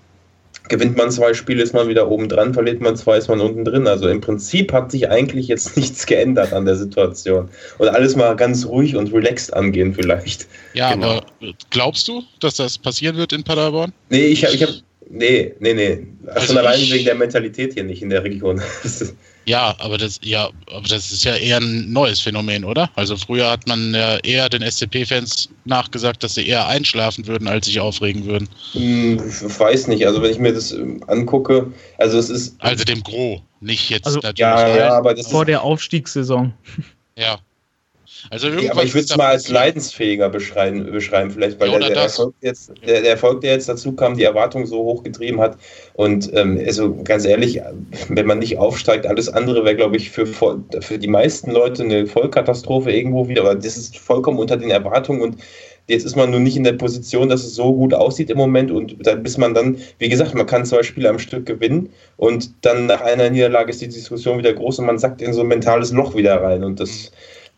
Gewinnt man zwei Spiele, ist man wieder oben dran, verliert man zwei, ist man unten drin. Also im Prinzip hat sich eigentlich jetzt (laughs) nichts geändert an der Situation. Und alles mal ganz ruhig und relaxed angehen vielleicht. Ja, genau. aber glaubst du, dass das passieren wird in Paderborn? Nee, ich habe, ich hab, nee, nee, nee. Also Schon allein wegen der Mentalität hier nicht in der Region. (laughs) Ja, aber das, ja, aber das ist ja eher ein neues Phänomen, oder? Also früher hat man ja eher den SCP-Fans nachgesagt, dass sie eher einschlafen würden, als sich aufregen würden. Hm, ich weiß nicht, also wenn ich mir das ähm, angucke, also es ist. Also dem Gro, nicht jetzt also, natürlich. Ja, ja, aber das vor der Aufstiegssaison. Ja, also irgendwas aber ich würde es mal als leidensfähiger beschreiben, beschreiben vielleicht, weil ja, der, der, Erfolg jetzt, der, der, Erfolg, der jetzt dazu kam, die Erwartung so hoch getrieben hat. Und ähm, also ganz ehrlich, wenn man nicht aufsteigt, alles andere wäre, glaube ich, für, für die meisten Leute eine Vollkatastrophe irgendwo wieder. Aber das ist vollkommen unter den Erwartungen. Und Jetzt ist man nur nicht in der Position, dass es so gut aussieht im Moment. Und dann, bis man dann, wie gesagt, man kann zwei Spiele am Stück gewinnen. Und dann nach einer Niederlage ist die Diskussion wieder groß und man sackt in so ein mentales Loch wieder rein. Und das,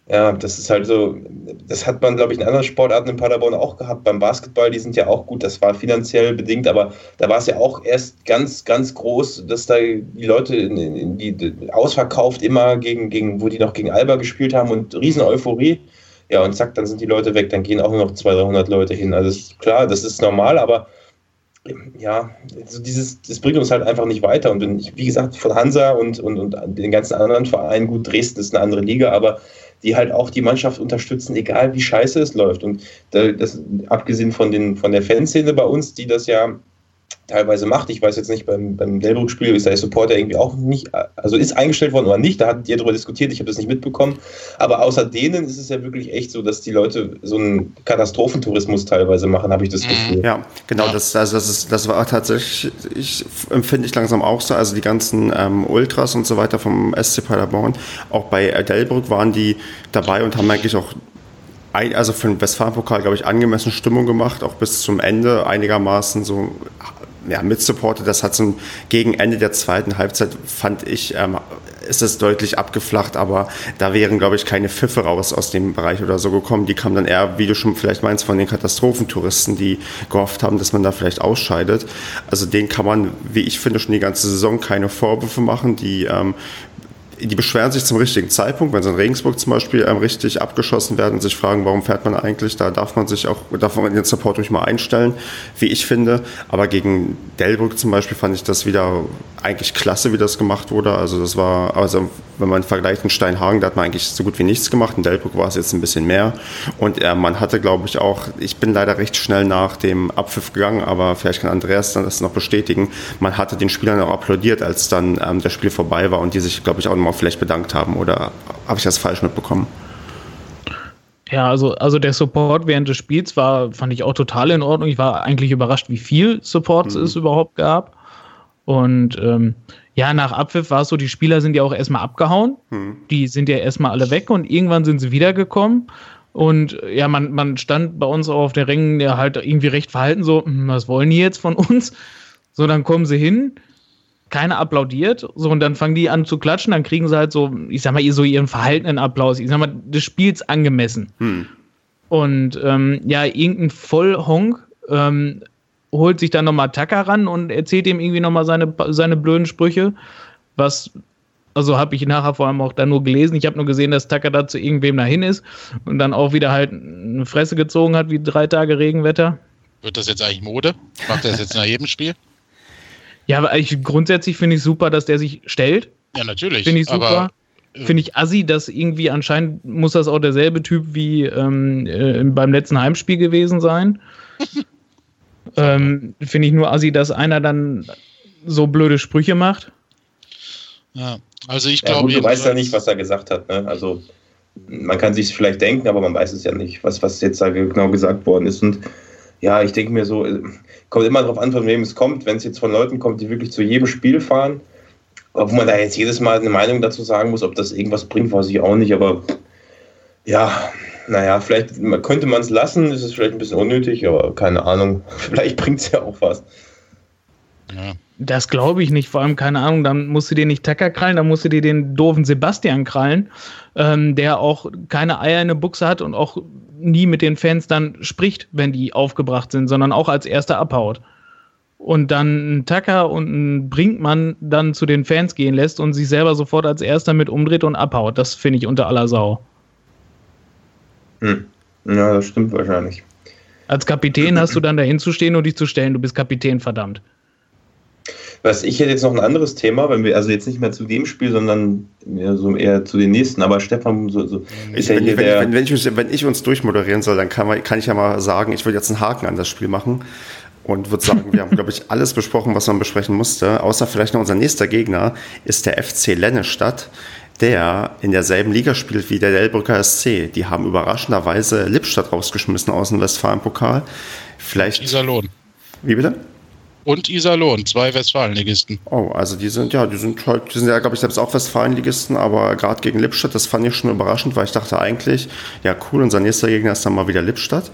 ja, das ist halt so, das hat man, glaube ich, in anderen Sportarten in Paderborn auch gehabt. Beim Basketball, die sind ja auch gut, das war finanziell bedingt, aber da war es ja auch erst ganz, ganz groß, dass da die Leute, in, die, die ausverkauft immer gegen, gegen, wo die noch gegen Alba gespielt haben und riesen Euphorie. Ja, und zack, dann sind die Leute weg, dann gehen auch nur noch 200, 300 Leute hin. Also klar, das ist normal, aber ja, also dieses, das bringt uns halt einfach nicht weiter. Und wie gesagt, von Hansa und, und, und den ganzen anderen Vereinen, gut, Dresden ist eine andere Liga, aber die halt auch die Mannschaft unterstützen, egal wie scheiße es läuft. Und das, abgesehen von, den, von der Fanszene bei uns, die das ja teilweise macht. Ich weiß jetzt nicht, beim, beim Delbrück-Spiel ist der Supporter irgendwie auch nicht, also ist eingestellt worden oder nicht, da hatten ihr darüber diskutiert, ich habe das nicht mitbekommen. Aber außer denen ist es ja wirklich echt so, dass die Leute so einen Katastrophentourismus teilweise machen, habe ich das mhm. Gefühl. Ja, genau, das, also das, ist, das war tatsächlich, ich empfinde ich langsam auch so, also die ganzen ähm, Ultras und so weiter vom SC Paderborn, auch bei Delbrück waren die dabei und haben eigentlich auch also für den Westfalenpokal, glaube ich, angemessene Stimmung gemacht, auch bis zum Ende einigermaßen so ja, mitsupportet. Das hat so gegen Ende der zweiten Halbzeit, fand ich, ähm, ist es deutlich abgeflacht, aber da wären, glaube ich, keine Pfiffe raus aus dem Bereich oder so gekommen. Die kamen dann eher, wie du schon vielleicht meinst, von den Katastrophentouristen, die gehofft haben, dass man da vielleicht ausscheidet. Also den kann man, wie ich finde, schon die ganze Saison keine Vorwürfe machen. Die ähm, die beschweren sich zum richtigen Zeitpunkt, wenn sie in Regensburg zum Beispiel ähm, richtig abgeschossen werden und sich fragen, warum fährt man eigentlich, da darf man sich auch, darf man den Support ruhig mal einstellen, wie ich finde. Aber gegen Delbrück zum Beispiel fand ich das wieder eigentlich klasse, wie das gemacht wurde. Also das war, also wenn man vergleicht in Steinhagen, da hat man eigentlich so gut wie nichts gemacht. In Delbrück war es jetzt ein bisschen mehr. Und äh, man hatte, glaube ich, auch, ich bin leider recht schnell nach dem Abpfiff gegangen, aber vielleicht kann Andreas dann das noch bestätigen. Man hatte den Spielern auch applaudiert, als dann ähm, das Spiel vorbei war und die sich, glaube ich, auch nochmal vielleicht bedankt haben. Oder habe ich das falsch mitbekommen? Ja, also, also der Support während des Spiels war, fand ich auch total in Ordnung. Ich war eigentlich überrascht, wie viel Support mhm. es überhaupt gab. Und ähm, ja, nach Abpfiff war es so, die Spieler sind ja auch erstmal abgehauen. Hm. Die sind ja erstmal alle weg und irgendwann sind sie wiedergekommen. Und ja, man, man stand bei uns auch auf der Rängen ja halt irgendwie recht verhalten, so, hm, was wollen die jetzt von uns? So, dann kommen sie hin. Keiner applaudiert. So, und dann fangen die an zu klatschen, dann kriegen sie halt so, ich sag mal, so ihren verhaltenen Applaus, ich sag mal, des Spiels angemessen. Hm. Und ähm, ja, irgendein Vollhonk ähm, holt sich dann nochmal Tacker ran und erzählt ihm irgendwie nochmal seine, seine blöden Sprüche, was also habe ich nachher vor allem auch dann nur gelesen. Ich habe nur gesehen, dass Tucker da zu irgendwem dahin ist und dann auch wieder halt eine Fresse gezogen hat, wie drei Tage Regenwetter. Wird das jetzt eigentlich Mode? Macht er das jetzt nach jedem Spiel? (laughs) Ja, aber ich, grundsätzlich finde ich super, dass der sich stellt. Ja, natürlich. Finde ich super. Äh, finde ich assi, dass irgendwie anscheinend muss das auch derselbe Typ wie ähm, äh, beim letzten Heimspiel gewesen sein. (laughs) ähm, finde ich nur assi, dass einer dann so blöde Sprüche macht. Ja, also ich glaube. Ja, du weißt ja nicht, was er gesagt hat. Ne? Also man kann sich vielleicht denken, aber man weiß es ja nicht, was, was jetzt da genau gesagt worden ist. Und ja, ich denke mir so, äh, kommt immer darauf an, von wem es kommt. Wenn es jetzt von Leuten kommt, die wirklich zu jedem Spiel fahren, ob man da jetzt jedes Mal eine Meinung dazu sagen muss, ob das irgendwas bringt, weiß ich auch nicht. Aber ja, naja, vielleicht könnte man es lassen, ist es vielleicht ein bisschen unnötig, aber keine Ahnung. (laughs) Vielleicht bringt es ja auch was. Ja. Das glaube ich nicht. Vor allem, keine Ahnung, dann musst du dir nicht Tacker krallen, dann musst du dir den doofen Sebastian krallen, ähm, der auch keine Eier in der Buchse hat und auch nie mit den Fans dann spricht, wenn die aufgebracht sind, sondern auch als erster abhaut. Und dann ein Tacker und ein Brinkmann dann zu den Fans gehen lässt und sich selber sofort als erster mit umdreht und abhaut. Das finde ich unter aller Sau. Hm. Ja, das stimmt wahrscheinlich. Als Kapitän hast du dann dahin zu stehen und dich zu stellen. Du bist Kapitän, verdammt. Was ich hätte jetzt noch ein anderes Thema, wenn wir also jetzt nicht mehr zu dem Spiel, sondern ja, so eher zu den nächsten. Aber Stefan, so, so ist ja hier wenn, der. Wenn, wenn, ich, wenn, ich, uns durchmoderieren soll, dann kann, man, kann ich ja mal sagen, ich würde jetzt einen Haken an das Spiel machen und würde sagen, wir haben, glaube ich, alles besprochen, was man besprechen musste. Außer vielleicht noch unser nächster Gegner ist der FC Lennestadt, der in derselben Liga spielt wie der Delbrücker SC. Die haben überraschenderweise Lippstadt rausgeschmissen aus dem Westfalen-Pokal. Vielleicht. Iserlohn. Wie bitte? Und Iserlohn, zwei Westfalenligisten. Oh, also die sind ja, die sind halt, die sind ja, glaube ich, selbst auch Westfalenligisten, aber gerade gegen Lippstadt, das fand ich schon überraschend, weil ich dachte eigentlich, ja cool, unser nächster Gegner ist dann mal wieder Lippstadt,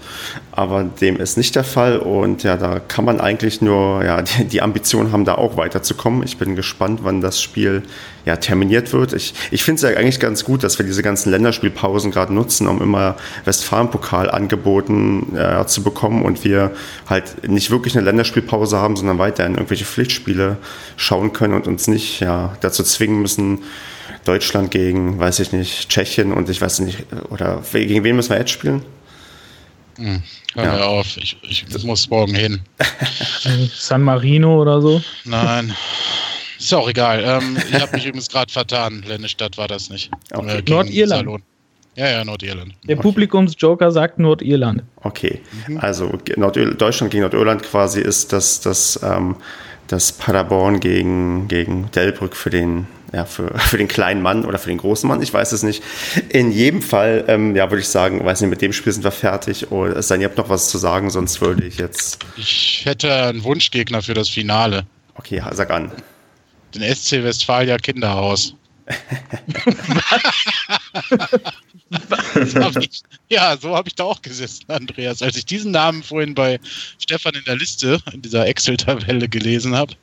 aber dem ist nicht der Fall und ja, da kann man eigentlich nur, ja, die, die Ambition haben, da auch weiterzukommen. Ich bin gespannt, wann das Spiel ja, terminiert wird. Ich, ich finde es ja eigentlich ganz gut, dass wir diese ganzen Länderspielpausen gerade nutzen, um immer Westfalen-Pokal angeboten äh, zu bekommen und wir halt nicht wirklich eine Länderspielpause haben, sondern weiterhin irgendwelche Pflichtspiele schauen können und uns nicht ja, dazu zwingen müssen, Deutschland gegen, weiß ich nicht, Tschechien und ich weiß nicht, oder gegen wen müssen wir jetzt spielen? Hm, hör ja. auf, ich, ich muss morgen hin. San Marino oder so? Nein. Ist auch egal. Ähm, ich habe mich übrigens gerade vertan. Lennestadt war das nicht. Okay. Äh, Nordirland. Ja, ja, Nordirland. Der okay. Publikumsjoker sagt Nordirland. Okay, mhm. also Nordö Deutschland gegen Nordirland quasi ist das, das, ähm, das Paderborn gegen, gegen Delbrück für den, ja, für, (laughs) für den kleinen Mann oder für den großen Mann, ich weiß es nicht. In jedem Fall, ähm, ja, würde ich sagen, weiß nicht, mit dem Spiel sind wir fertig. Oder es sei denn, ihr habt noch was zu sagen, sonst würde ich jetzt. Ich hätte einen Wunschgegner für das Finale. Okay, sag an den SC Westfalia Kinderhaus. Ich, ja, so habe ich da auch gesessen, Andreas. Als ich diesen Namen vorhin bei Stefan in der Liste, in dieser Excel-Tabelle gelesen habe,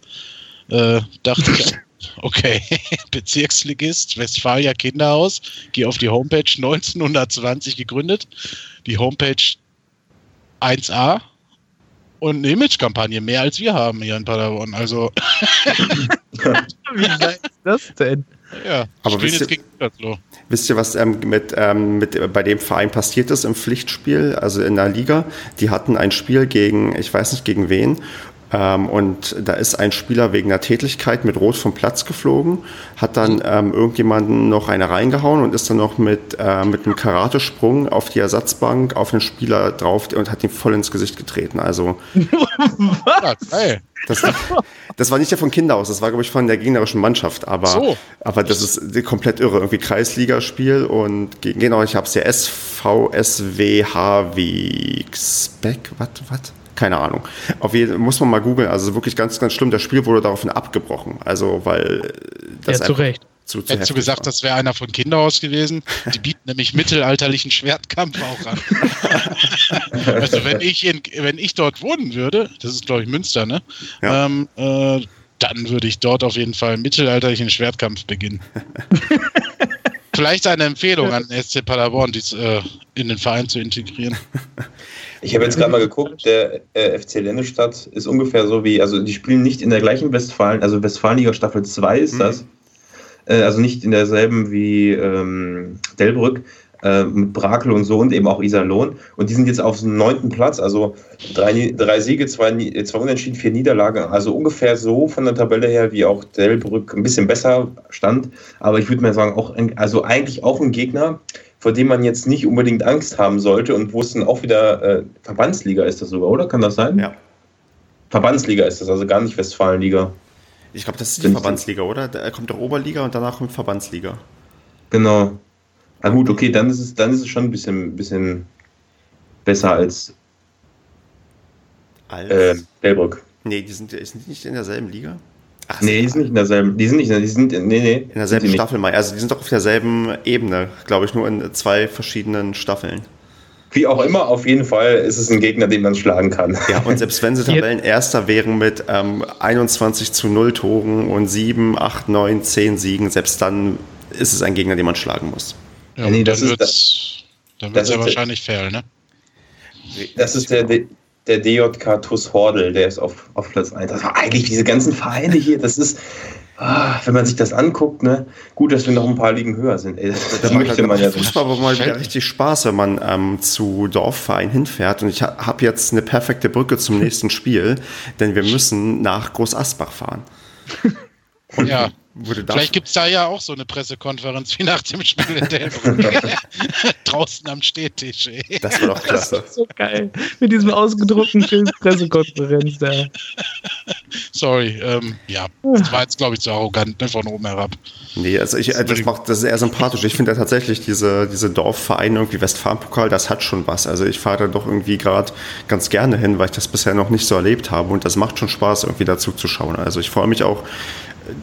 äh, dachte ich, (laughs) okay, (laughs) Bezirksligist, Westfalia Kinderhaus, gehe auf die Homepage 1920 gegründet. Die Homepage 1a und eine Image-Kampagne, mehr als wir haben hier in Paderborn. Also. (laughs) Wie ist das denn? Ja, aber wisst ihr, wisst ihr, was ähm, mit, ähm, mit, bei dem Verein passiert ist im Pflichtspiel, also in der Liga? Die hatten ein Spiel gegen, ich weiß nicht gegen wen, ähm, und da ist ein Spieler wegen einer Tätigkeit mit Rot vom Platz geflogen, hat dann ähm, irgendjemanden noch eine reingehauen und ist dann noch mit, äh, mit einem Karatesprung auf die Ersatzbank auf den Spieler drauf und hat ihn voll ins Gesicht getreten. Also. (laughs) Das, das, war nicht der von Kinderhaus, das war, glaube ich, von der gegnerischen Mannschaft. Aber, so. aber das ist komplett irre. Irgendwie Kreisligaspiel und genau, ich habe es ja SVSWH wie Speck, was, was? Keine Ahnung. Auf jeden muss man mal googeln. Also wirklich ganz, ganz schlimm. Das Spiel wurde daraufhin abgebrochen. Also, weil das. Ja, zu Recht. Zu, zu Hättest du gesagt, war. das wäre einer von Kinderhaus gewesen? (laughs) Die bieten nämlich mittelalterlichen Schwertkampf auch an. (laughs) also wenn ich, in, wenn ich dort wohnen würde, das ist glaube ich Münster, ne? Ja. Ähm, äh, dann würde ich dort auf jeden Fall einen mittelalterlichen Schwertkampf beginnen. (laughs) Vielleicht eine Empfehlung an SC Paderborn, dies äh, in den Verein zu integrieren. (laughs) Ich habe jetzt gerade mal geguckt, der äh, FC Lennestadt ist ungefähr so wie, also die spielen nicht in der gleichen Westfalen, also Westfalenliga Staffel 2 ist mhm. das. Äh, also nicht in derselben wie ähm, Delbrück, äh, mit Brakel und so und eben auch Iserlohn. Und die sind jetzt auf dem neunten Platz, also drei, drei Siege, zwei, zwei Unentschieden, vier Niederlagen. Also ungefähr so von der Tabelle her, wie auch Delbrück ein bisschen besser stand. Aber ich würde mal sagen, auch ein, also eigentlich auch ein Gegner, vor dem man jetzt nicht unbedingt Angst haben sollte und wo es dann auch wieder äh, Verbandsliga ist das sogar, oder? Kann das sein? Ja. Verbandsliga ist das, also gar nicht Westfalenliga. Ich glaube, das ist die Verbandsliga, oder? Da kommt doch Oberliga und danach kommt Verbandsliga. Genau. Na gut, okay, dann ist es, dann ist es schon ein bisschen, bisschen besser als, als äh, Delbrück. Nee, die sind, sind nicht in derselben Liga. Ach, nee, die sind nicht in derselben, die sind nicht, die sind, nee, nee. In derselben Staffel, mal. also die sind doch auf derselben Ebene, glaube ich, nur in zwei verschiedenen Staffeln. Wie auch immer, auf jeden Fall ist es ein Gegner, den man schlagen kann. Ja, und selbst wenn sie (laughs) Tabellenerster wären mit ähm, 21 zu 0 Toren und 7, 8, 9, 10 Siegen, selbst dann ist es ein Gegner, den man schlagen muss. Ja, nee, dann wird es dann ja wahrscheinlich fair, ne? Das ist der, der DJK TUS Hordel, der ist auf, auf Platz 1. Das war eigentlich diese ganzen Vereine hier, das ist, ah, wenn man sich das anguckt, ne, gut, dass wir noch ein paar Ligen höher sind. Ey, das, das möchte man ja. Fußball aber mal wieder richtig Spaß, wenn man ähm, zu Dorfverein hinfährt. Und ich ha habe jetzt eine perfekte Brücke zum (laughs) nächsten Spiel, denn wir müssen nach Groß Asbach fahren. Und ja. Vielleicht gibt es da ja auch so eine Pressekonferenz wie nach dem Spiel in Delbrück. (laughs) Draußen am Stehtisch. Ey. Das war doch klasse. Das ist so geil. Mit diesem ausgedruckten Pressekonferenz da. Sorry, ähm, ja, das war jetzt, glaube ich, zu arrogant ne, von oben herab. Nee, also ich, das, macht, das ist eher sympathisch. Ich finde ja tatsächlich diese, diese Dorfvereine, irgendwie Westfalenpokal, das hat schon was. Also ich fahre da doch irgendwie gerade ganz gerne hin, weil ich das bisher noch nicht so erlebt habe und das macht schon Spaß, irgendwie dazu zu schauen. Also ich freue mich auch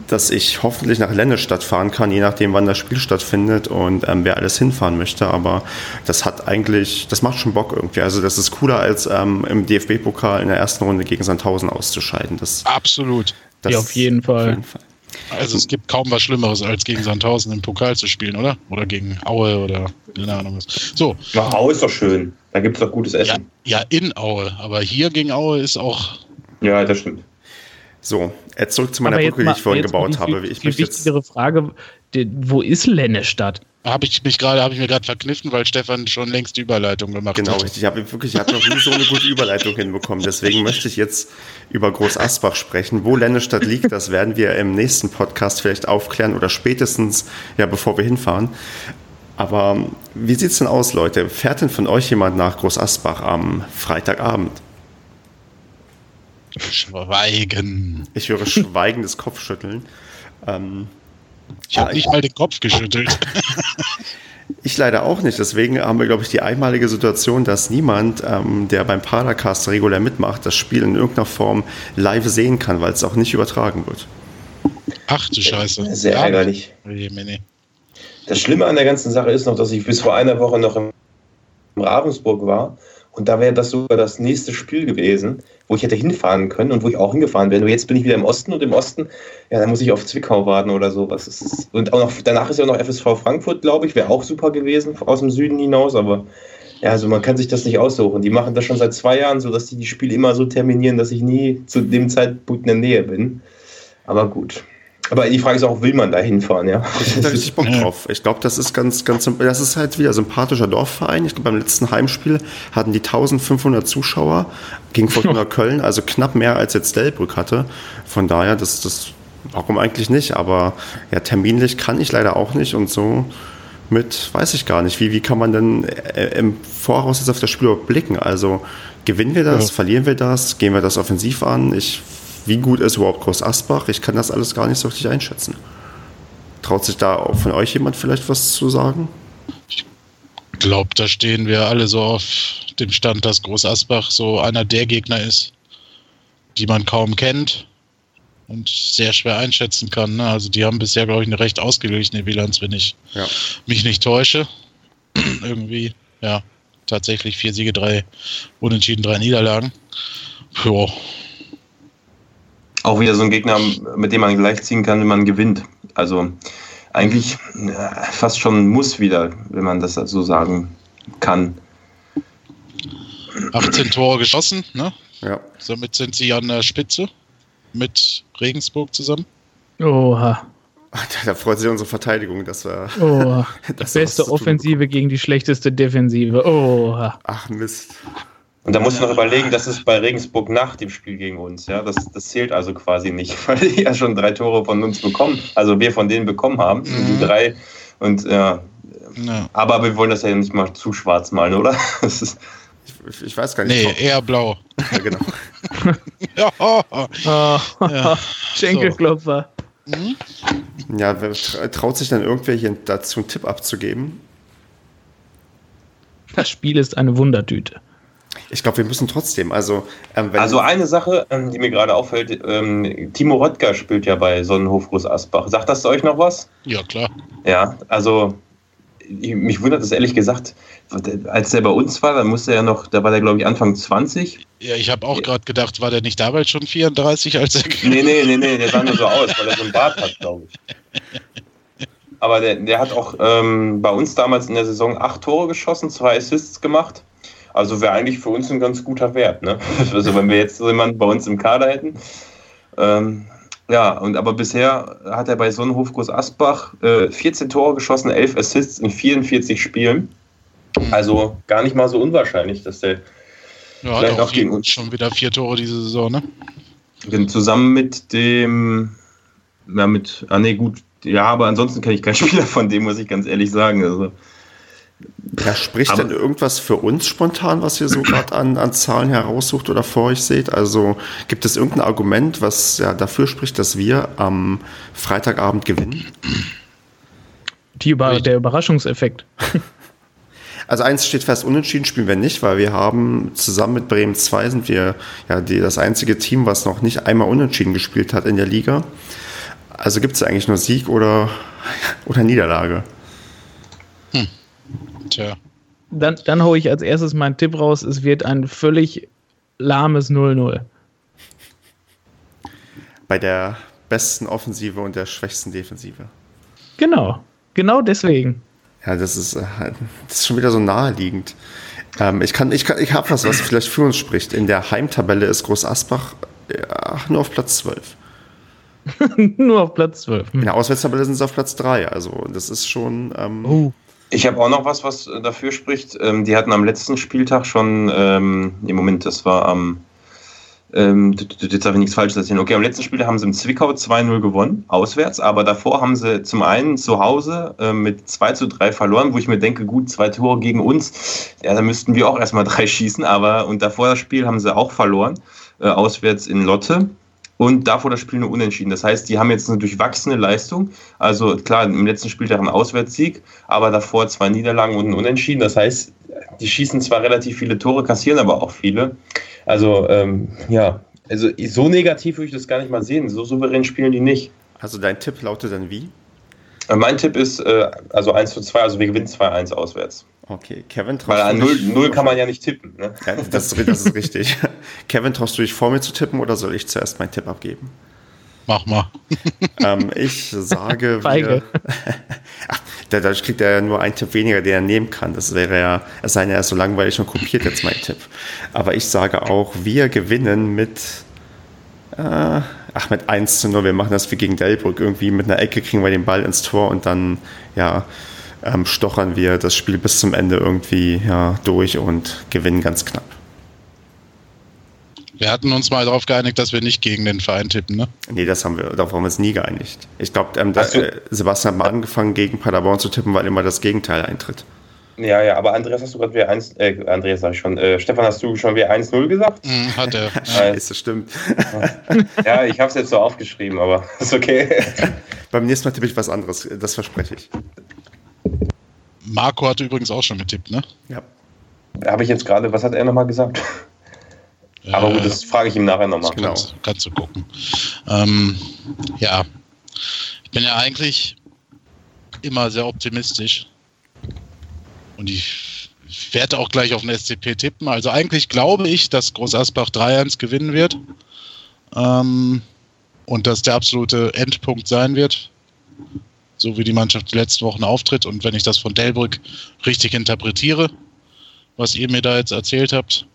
dass ich hoffentlich nach Lennestadt fahren kann, je nachdem, wann das Spiel stattfindet und ähm, wer alles hinfahren möchte. Aber das hat eigentlich, das macht schon Bock irgendwie. Also das ist cooler als ähm, im DFB-Pokal in der ersten Runde gegen Sandhausen auszuscheiden. Das, Absolut. Das ja, auf jeden Fall. Auf jeden Fall. Also es gibt kaum was Schlimmeres, als gegen Sandhausen im Pokal zu spielen, oder? Oder gegen Aue oder keine Ahnung was. So. Na, Aue ist doch schön. Da gibt es doch gutes Essen. Ja, ja, in Aue. Aber hier gegen Aue ist auch. Ja, das stimmt. So, jetzt zurück zu meiner Brücke, die ich vorhin gebaut die, habe. Ich die wichtigere Frage, die, wo ist Lennestadt? Habe ich mich gerade, habe ich mir gerade verkniffen, weil Stefan schon längst die Überleitung gemacht genau, hat. Genau, richtig. Ich habe wirklich, ich habe noch nie so eine gute Überleitung hinbekommen. Deswegen möchte ich jetzt über Groß Asbach sprechen. Wo Lennestadt liegt, das werden wir im nächsten Podcast vielleicht aufklären oder spätestens, ja, bevor wir hinfahren. Aber wie sieht es denn aus, Leute? Fährt denn von euch jemand nach Groß Asbach am Freitagabend? Schweigen. Ich höre schweigendes Kopfschütteln. Ähm, ich habe nicht mal den Kopf geschüttelt. (laughs) ich leider auch nicht. Deswegen haben wir, glaube ich, die einmalige Situation, dass niemand, ähm, der beim Padercast regulär mitmacht, das Spiel in irgendeiner Form live sehen kann, weil es auch nicht übertragen wird. Ach du Scheiße. Sehr ja. ärgerlich. Das Schlimme an der ganzen Sache ist noch, dass ich bis vor einer Woche noch in Ravensburg war und da wäre das sogar das nächste Spiel gewesen, wo ich hätte hinfahren können und wo ich auch hingefahren wäre. Nur jetzt bin ich wieder im Osten und im Osten, ja, da muss ich auf Zwickau warten oder sowas. Und auch noch, danach ist ja noch FSV Frankfurt, glaube ich, wäre auch super gewesen aus dem Süden hinaus, aber ja, also man kann sich das nicht aussuchen. Die machen das schon seit zwei Jahren so, dass die die Spiele immer so terminieren, dass ich nie zu dem Zeitpunkt in der Nähe bin. Aber gut. Aber die Frage ist auch, will man da hinfahren, ja? Ich hätte richtig Bock (laughs) drauf. Ich glaube, das ist ganz, ganz, das ist halt wieder sympathischer Dorfverein. Ich glaube, beim letzten Heimspiel hatten die 1500 Zuschauer gegen Fortuna (laughs) Köln, also knapp mehr als jetzt Delbrück hatte. Von daher, das, das, warum eigentlich nicht? Aber ja, terminlich kann ich leider auch nicht und so mit, weiß ich gar nicht. Wie, wie kann man denn äh, im Voraus jetzt auf das Spiel blicken? Also, gewinnen wir das? Ja. Verlieren wir das? Gehen wir das offensiv an? Ich wie gut ist überhaupt Groß Asbach? Ich kann das alles gar nicht so richtig einschätzen. Traut sich da auch von euch jemand vielleicht was zu sagen? Ich glaube, da stehen wir alle so auf dem Stand, dass Groß Asbach so einer der Gegner ist, die man kaum kennt und sehr schwer einschätzen kann. Ne? Also die haben bisher, glaube ich, eine recht ausgeglichene Bilanz, wenn ich ja. mich nicht täusche. (clears throat) Irgendwie, ja, tatsächlich vier Siege, drei Unentschieden, drei Niederlagen. Ja, auch wieder so ein Gegner, mit dem man gleichziehen kann, wenn man gewinnt. Also eigentlich fast schon muss wieder, wenn man das so sagen kann. 18 Tore geschossen, ne? Ja. Somit sind sie an der Spitze mit Regensburg zusammen. Oha. Da freut sich unsere Verteidigung, dass wir. Oh, (laughs) das beste Offensive gegen die schlechteste Defensive. Oha. Ach Mist. Und da muss man noch überlegen, das ist bei Regensburg nach dem Spiel gegen uns. Ja, das, das zählt also quasi nicht, (laughs) weil die ja schon drei Tore von uns bekommen. Also wir von denen bekommen haben. Mhm. Die drei. Und ja. ja. Aber wir wollen das ja nicht mal zu schwarz malen, oder? (laughs) ich, ich, weiß gar nicht. Nee, eher blau. (laughs) Ja, genau. ja. Oh, ja. Schenkelklopfer. Mhm. Ja, wer traut sich dann irgendwer hier dazu einen Tipp abzugeben? Das Spiel ist eine Wundertüte. Ich glaube, wir müssen trotzdem. Also, ähm, also eine Sache, ähm, die mir gerade auffällt: ähm, Timo Röttger spielt ja bei Sonnenhof Groß Asbach. Sagt das euch noch was? Ja, klar. Ja, also mich wundert es ehrlich gesagt, als der bei uns war, dann musste er noch, da war der glaube ich Anfang 20. Ja, ich habe auch gerade gedacht, war der nicht damals schon 34 als er. Nee, nee, nee, nee, der sah nur so aus, weil er so einen Bart hat, glaube ich. Aber der, der hat auch ähm, bei uns damals in der Saison acht Tore geschossen, zwei Assists gemacht. Also wäre eigentlich für uns ein ganz guter Wert. Ne? (laughs) Also wenn wir jetzt jemanden bei uns im Kader hätten. Ähm, ja, und aber bisher hat er bei Sonnenhof Groß Asbach äh, 14 Tore geschossen, 11 Assists in 44 Spielen. Also gar nicht mal so unwahrscheinlich, dass der ja, vielleicht auch gegen uns schon wieder vier Tore diese Saison, ne? Denn zusammen mit dem, ja mit, ah nee, gut, ja, aber ansonsten kenne ich keinen (laughs) Spieler von dem, muss ich ganz ehrlich sagen. Also ja, spricht Aber denn irgendwas für uns spontan, was ihr so (clears throat) gerade an, an Zahlen heraussucht oder vor euch seht? Also gibt es irgendein Argument, was ja dafür spricht, dass wir am Freitagabend gewinnen? Die Über der Überraschungseffekt. (laughs) Also eins steht fest, unentschieden spielen wir nicht, weil wir haben zusammen mit Bremen 2 sind wir ja die, das einzige Team, was noch nicht einmal unentschieden gespielt hat in der Liga. Also gibt es eigentlich nur Sieg oder, (laughs) oder Niederlage. Tja. Dann, dann hole ich als erstes meinen Tipp raus. Es wird ein völlig lahmes 0-0. Bei der besten Offensive und der schwächsten Defensive. Genau. Genau deswegen. Ja, das ist, äh, das ist schon wieder so naheliegend. Ähm, ich kann, ich, kann, ich habe was, was vielleicht für uns spricht. In der Heimtabelle ist Groß Asbach ja, nur auf Platz 12. (laughs) nur auf Platz 12. In der Auswärtstabelle sind sie auf Platz 3. Also, das ist schon. Ähm, oh. Ich habe auch noch was, was dafür spricht. Ähm, die hatten am letzten Spieltag schon, ähm, im Moment, das war am, ähm, jetzt darf ich nichts Falsches erzählen. Okay, am letzten Spieltag haben sie im Zwickau 2-0 gewonnen, auswärts, aber davor haben sie zum einen zu Hause äh, mit 2 zu 3 verloren, wo ich mir denke, gut, zwei Tore gegen uns, ja, da müssten wir auch erstmal (laughs) drei schießen, aber und davor das Spiel haben sie auch verloren, äh, auswärts in Lotte und davor das Spiel nur unentschieden. Das heißt, die haben jetzt eine durchwachsene Leistung. Also klar, im letzten Spiel ein Auswärtssieg, aber davor zwei Niederlagen und ein Unentschieden. Das heißt, die schießen zwar relativ viele Tore, kassieren aber auch viele. Also ähm, ja, also so negativ würde ich das gar nicht mal sehen. So souverän spielen die nicht. Also dein Tipp lautet dann wie? Äh, mein Tipp ist äh, also 1 zu 2, also wir gewinnen 2-1 auswärts. Okay, Kevin, Weil an 0, 0 kann man ja nicht tippen. Ne? Ja, das, ist, das ist richtig. (laughs) Kevin, traust du dich vor mir zu tippen oder soll ich zuerst meinen Tipp abgeben? Mach mal. (laughs) ähm, ich sage, wir, (laughs) Ach, dadurch kriegt er ja nur einen Tipp weniger, den er nehmen kann. Das wäre ja, es sei ja so langweilig und kopiert jetzt mein Tipp. Aber ich sage auch, wir gewinnen mit, äh, ach, mit 1 zu 0. Wir machen das wie gegen Delbrück. Irgendwie mit einer Ecke kriegen wir den Ball ins Tor und dann, ja, ähm, stochern wir das Spiel bis zum Ende irgendwie ja, durch und gewinnen ganz knapp. Wir hatten uns mal darauf geeinigt, dass wir nicht gegen den Verein tippen, ne? Nee, das haben wir, darauf haben wir uns nie geeinigt. Ich glaube, ähm, äh, Sebastian hat mal angefangen, gegen Paderborn zu tippen, weil immer das Gegenteil eintritt. Ja, ja, aber Andreas, hast du gerade wieder 1, äh, Andreas sag ich schon, äh, Stefan, hast du schon wieder 1-0 gesagt? Mm, hat er. (laughs) Ja, ist das stimmt. ja, ich habe es jetzt so aufgeschrieben, aber (laughs) ist okay. Beim nächsten Mal tippe ich was anderes, das verspreche ich. Marco hatte übrigens auch schon getippt, ne? Ja. Habe ich jetzt gerade, was hat er nochmal gesagt? Äh, Aber gut, das frage ich ihm nachher nochmal. Genau. Kannst, kannst, du gucken. Ähm, ja, ich bin ja eigentlich immer sehr optimistisch. Und ich werde auch gleich auf den SCP tippen. Also eigentlich glaube ich, dass Groß Asbach 3-1 gewinnen wird. Ähm, und das der absolute Endpunkt sein wird, so wie die Mannschaft die letzten Wochen auftritt. Und wenn ich das von Delbrück richtig interpretiere, was ihr mir da jetzt erzählt habt,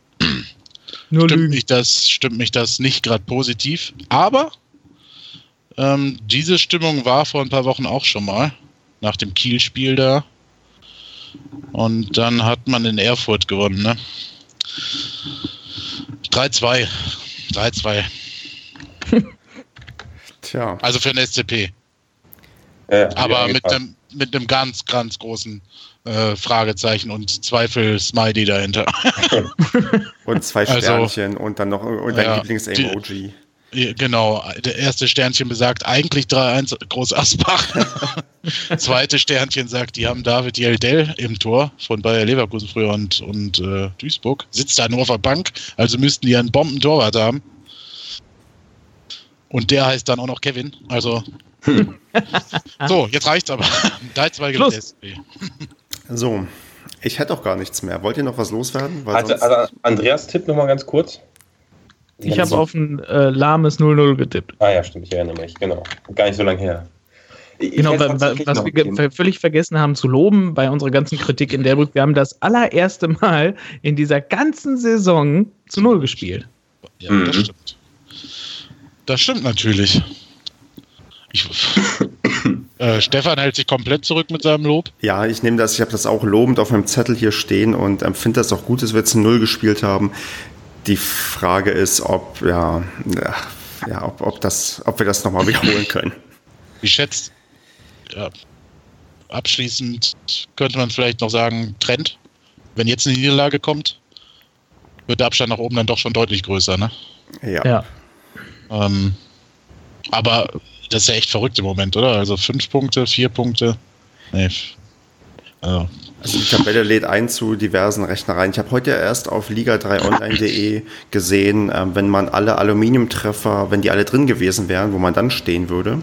Nur stimmt mich, das, stimmt mich das nicht gerade positiv. Aber ähm, diese Stimmung war vor ein paar Wochen auch schon mal, nach dem Kiel-Spiel da. Und dann hat man in Erfurt gewonnen, ne? 3-2. 3-2. (laughs) Tja, Also für den SCP. Äh, Aber mit einem, mit einem ganz, ganz großen äh, Fragezeichen und Zweifel-Smiley dahinter. (laughs) und zwei Also- Sternchen und dann noch und dein Ja, Lieblings-Emoji. Genau, der erste Sternchen besagt eigentlich 3-1 Groß Asbach. (laughs) Zweite Sternchen sagt, die haben David Jeldell im Tor von Bayer Leverkusen früher und, und äh, Duisburg. Sitzt da nur auf der Bank, also müssten die einen Bombentorwart haben. Und der heißt dann auch noch Kevin. Also. (laughs) so, jetzt reicht's aber. (laughs) 3-2 Schluss. gewinnt der SC. So, ich hätte auch gar nichts mehr. Wollt ihr noch was loswerden? Weil sonst- also Andreas Tipp nochmal ganz kurz. Ich habe auf ein äh, lahmes 0-0 getippt. Ah ja, stimmt, ich erinnere mich, genau. Gar nicht so lange her. Ich Genau, tatsächlich was wir ein ge- Thema. völlig vergessen haben zu loben bei unserer ganzen Kritik in Delbrück, wir haben das allererste Mal in dieser ganzen Saison zu Null gespielt. Ja, Mhm. das stimmt. Das stimmt natürlich. Ich, äh, Stefan hält sich komplett zurück mit seinem Lob. Ja, ich nehme das, ich habe das auch lobend auf meinem Zettel hier stehen und ähm, finde das auch gut, dass wir jetzt ein Null gespielt haben. Die Frage ist, ob, ja, ja, ja ob, ob, das, ob wir das nochmal wiederholen können. Wie schätzt? Ja, abschließend könnte man vielleicht noch sagen, Trend. Wenn jetzt eine Niederlage kommt, wird der Abstand nach oben dann doch schon deutlich größer. Ne? Ja. Ja. Ähm, aber das ist ja echt verrückt im Moment, oder? Also fünf Punkte, vier Punkte. Nee. Also, Also die Tabelle lädt ein zu diversen Rechnereien. Ich habe heute erst auf liga3online.de gesehen, ähm, wenn man alle Aluminiumtreffer, wenn die alle drin gewesen wären, wo man dann stehen würde.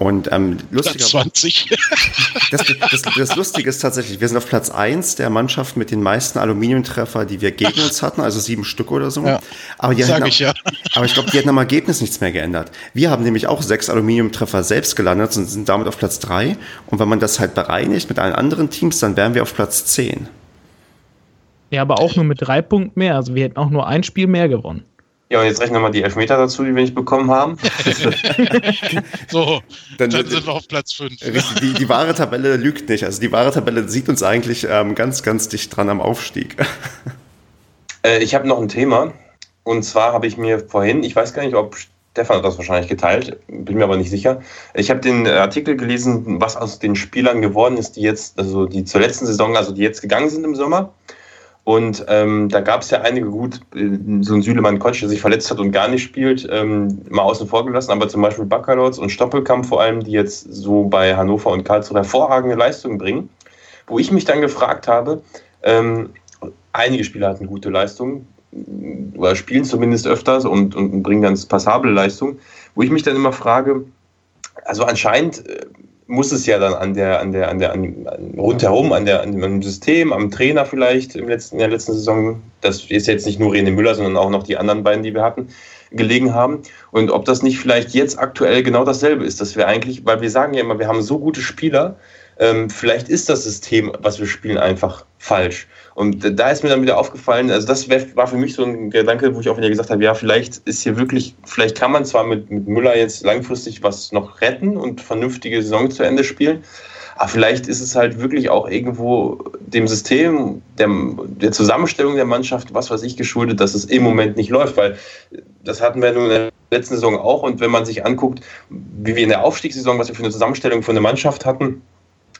Und ähm, Platz lustiger, 20. (laughs) das, das, das Lustige ist tatsächlich, wir sind auf Platz 1 der Mannschaft mit den meisten Aluminiumtreffer, die wir gegen uns hatten, also sieben Stück oder so. Ja, aber die Sag hatten, ich ja. aber ich glaube, die hätten am Ergebnis nichts mehr geändert. Wir haben nämlich auch sechs Aluminiumtreffer selbst gelandet und sind damit auf Platz 3. Und wenn man das halt bereinigt mit allen anderen Teams, dann wären wir auf Platz 10. Ja, aber auch nur mit drei Punkten mehr. Also wir hätten auch nur ein Spiel mehr gewonnen. Ja, und jetzt rechnen wir mal die Elfmeter dazu, die wir nicht bekommen haben. (laughs) So, Dann- dann, sind wir auf Platz 5. Richtig, Die, die wahre Tabelle lügt nicht. Also die wahre Tabelle sieht uns eigentlich ähm, ganz, ganz dicht dran am Aufstieg. (laughs) Äh, ich habe noch ein Thema. Und zwar habe ich mir vorhin, ich weiß gar nicht, ob Stefan hat das wahrscheinlich geteilt, bin mir aber nicht sicher. Ich habe den Artikel gelesen, was aus den Spielern geworden ist, die jetzt, also die zur letzten Saison, also die jetzt gegangen sind im Sommer. Und ähm, da gab es ja einige gut, äh, so ein Süleman Kotsch, der sich verletzt hat und gar nicht spielt, ähm, mal außen vor gelassen, aber zum Beispiel Baccalords und Stoppelkamp vor allem, die jetzt so bei Hannover und Karlsruhe hervorragende Leistungen bringen. Wo ich mich dann gefragt habe, ähm, einige Spieler hatten gute Leistungen oder spielen zumindest öfters und, und bringen ganz passable Leistungen, wo ich mich dann immer frage, also anscheinend äh, muss es ja dann an der, an der, an der, an, rundherum, an der, an dem System, am Trainer vielleicht im letzten, in der letzten Saison, das ist jetzt nicht nur René Müller, sondern auch noch die anderen beiden, die wir hatten, gelegen haben. Und ob das nicht vielleicht jetzt aktuell genau dasselbe ist, dass wir eigentlich, weil wir sagen ja immer, wir haben so gute Spieler, ähm, vielleicht ist das System, was wir spielen, einfach falsch. Und da ist mir dann wieder aufgefallen, also das wär, war für mich so ein Gedanke, wo ich auch wieder gesagt habe, ja, vielleicht ist hier wirklich, vielleicht kann man zwar mit, mit Müller jetzt langfristig was noch retten und vernünftige Saison zu Ende spielen, aber vielleicht ist es halt wirklich auch irgendwo dem System, der, der Zusammenstellung der Mannschaft, was weiß ich, geschuldet, dass es im Moment nicht läuft, weil das hatten wir nun in der letzten Saison auch und wenn man sich anguckt, wie wir in der Aufstiegssaison, was wir für eine Zusammenstellung von der Mannschaft hatten,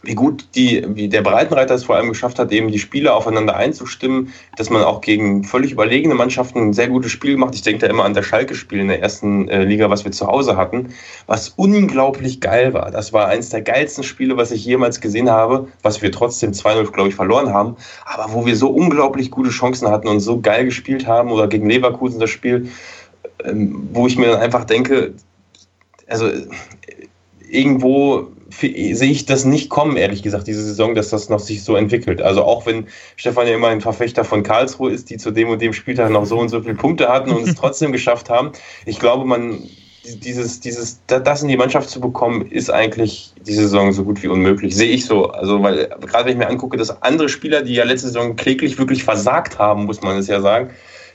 wie gut die, wie der Breitenreiter es vor allem geschafft hat, eben die Spieler aufeinander einzustimmen, dass man auch gegen völlig überlegene Mannschaften ein sehr gutes Spiel macht. Ich denke da immer an das Schalke-Spiel in der ersten äh, Liga, was wir zu Hause hatten, was unglaublich geil war. Das war eines der geilsten Spiele, was ich jemals gesehen habe, was wir trotzdem 2-0, glaube ich, verloren haben, aber wo wir so unglaublich gute Chancen hatten und so geil gespielt haben oder gegen Leverkusen das Spiel, ähm, wo ich mir dann einfach denke, also irgendwo sehe ich das nicht kommen, ehrlich gesagt, diese Saison, dass das noch sich so entwickelt. Also auch wenn Stefan ja immer ein Verfechter von Karlsruhe ist, die zu dem und dem Spieltag noch so und so viele Punkte hatten und es (laughs) trotzdem geschafft haben. Ich glaube, man dieses, dieses, das in die Mannschaft zu bekommen, ist eigentlich die Saison so gut wie unmöglich. Sehe ich so. Also, weil gerade wenn ich mir angucke, dass andere Spieler, die ja letzte Saison kläglich wirklich versagt haben, muss man es ja sagen,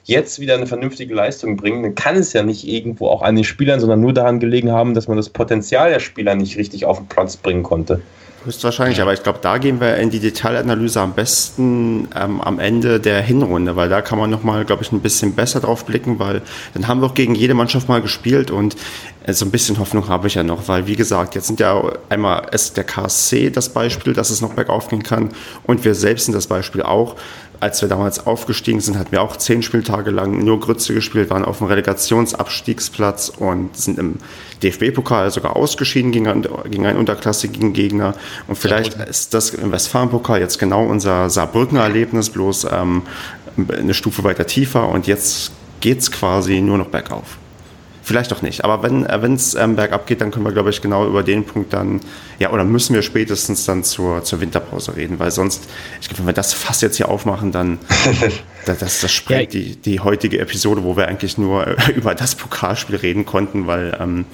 jetzt wieder eine vernünftige Leistung bringen, dann kann es ja nicht irgendwo auch an den Spielern, sondern nur daran gelegen haben, dass man das Potenzial der Spieler nicht richtig auf den Platz bringen konnte. Höchstwahrscheinlich, aber ich glaube, da gehen wir in die Detailanalyse am besten ähm, am Ende der Hinrunde, weil da kann man nochmal, glaube ich, ein bisschen besser drauf blicken, weil dann haben wir auch gegen jede Mannschaft mal gespielt und äh, so ein bisschen Hoffnung habe ich ja noch, weil wie gesagt, jetzt sind ja einmal ist der KSC das Beispiel, dass es noch bergauf gehen kann und wir selbst sind das Beispiel auch als wir damals aufgestiegen sind, hatten wir auch zehn Spieltage lang nur Grütze gespielt, waren auf dem Relegationsabstiegsplatz und sind im DFB-Pokal sogar ausgeschieden gegen, einen, gegen einen unterklassigen Gegner. Und vielleicht ist das im Westfalen-Pokal jetzt genau unser Saarbrücker Erlebnis, bloß ähm, eine Stufe weiter tiefer und jetzt geht es quasi nur noch bergauf. Vielleicht auch nicht. Aber wenn äh, es ähm, bergab geht, dann können wir, glaube ich, genau über den Punkt dann, ja, oder müssen wir spätestens dann zur, zur Winterpause reden, weil sonst, ich glaube, wenn wir das fast jetzt hier aufmachen, dann (laughs) das, das, das sprengt ja. die, die heutige Episode, wo wir eigentlich nur (laughs) über das Pokalspiel reden konnten, weil ähm,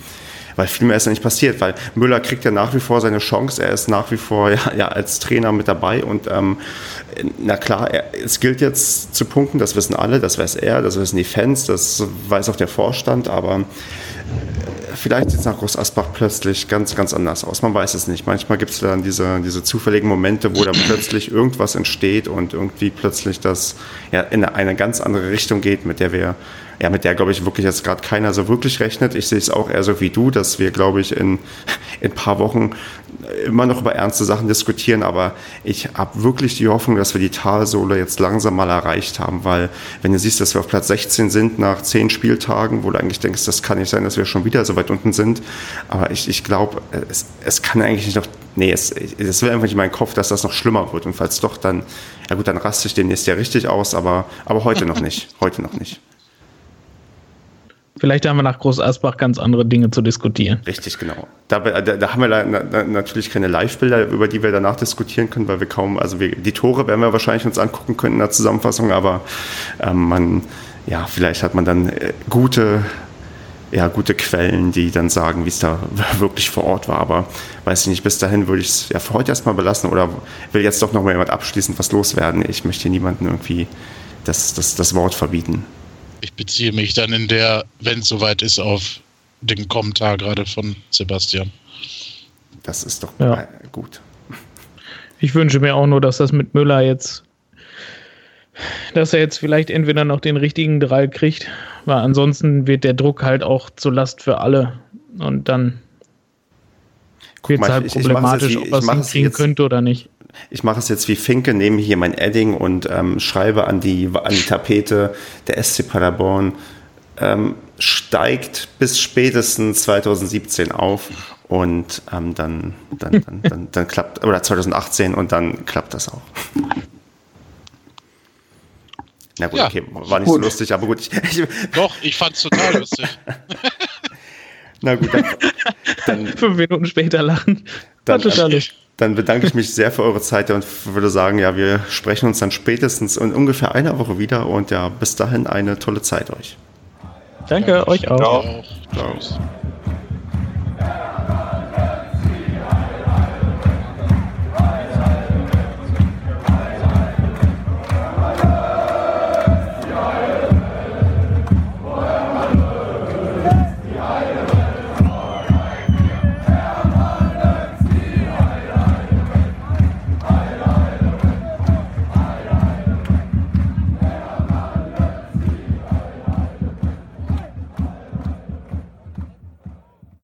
weil viel mehr ist ja nicht passiert, weil Müller kriegt ja nach wie vor seine Chance, er ist nach wie vor (laughs) ja, ja als Trainer mit dabei und ähm, na klar, er, es gilt jetzt zu punkten, das wissen alle, das weiß er, das wissen die Fans, das weiß auch der Vorstand, aber vielleicht sieht es nach Groß Asbach plötzlich ganz, ganz anders aus. Man weiß es nicht. Manchmal gibt es dann diese, diese zufälligen Momente, wo dann plötzlich irgendwas entsteht und irgendwie plötzlich das ja, in eine ganz andere Richtung geht, mit der wir ja, mit der, glaube ich, wirklich jetzt gerade keiner so wirklich rechnet. Ich sehe es auch eher so wie du, dass wir, glaube ich, in, (laughs) in ein paar Wochen immer noch über ernste Sachen diskutieren, aber ich habe wirklich die Hoffnung, dass wir die Talsohle jetzt langsam mal erreicht haben, weil wenn du siehst, dass wir auf Platz 16 sind nach zehn Spieltagen, wo du eigentlich denkst, das kann nicht sein, dass wir schon wieder so weit unten sind, aber ich, ich glaube, es, es kann eigentlich nicht noch, nee, es, es will einfach nicht in meinen Kopf, dass das noch schlimmer wird. Und falls doch, dann, ja gut, dann raste ich demnächst ja richtig aus, aber, aber heute noch nicht, (laughs) heute noch nicht. Vielleicht haben wir nach Groß Asbach ganz andere Dinge zu diskutieren. Richtig, genau. Da, da, da haben wir natürlich keine Live-Bilder, über die wir danach diskutieren können, weil wir kaum, also wir, die Tore werden wir wahrscheinlich uns angucken können in der Zusammenfassung, aber ähm, man, ja, vielleicht hat man dann äh, gute, ja, gute Quellen, die dann sagen, wie es da (laughs) wirklich vor Ort war. Aber weiß ich nicht, bis dahin würde ich es ja für heute erstmal belassen oder will jetzt doch noch mal jemand abschließend was loswerden. Ich möchte niemanden irgendwie das, das, das Wort verbieten. Ich beziehe mich dann in der, wenn es soweit ist, auf den Kommentar gerade von Sebastian. Das ist doch ja. gut. Ich wünsche mir auch nur, dass das mit Müller jetzt, dass er jetzt vielleicht entweder noch den richtigen Drall kriegt, weil ansonsten wird der Druck halt auch zur Last für alle. Und dann wird es halt problematisch, ob er es hinkriegen könnte oder nicht ich mache es jetzt wie Finke, nehme hier mein Edding und ähm, schreibe an die, an die Tapete, der SC Paderborn ähm, steigt bis spätestens 2017 auf und ähm, dann, dann, dann, dann, dann, klappt, oder 2018 und dann klappt das auch. Na gut, ja, okay, war nicht gut. so lustig, aber gut. Ich, ich, Doch, ich fand es total lustig. (laughs) Na gut, dann, (laughs) dann, Fünf Minuten später lachen. Dann, lustig. Dann bedanke ich mich sehr für eure Zeit und würde sagen, ja, wir sprechen uns dann spätestens in ungefähr einer Woche wieder und ja, bis dahin eine tolle Zeit euch. Danke, euch auch. Ciao. Ciao.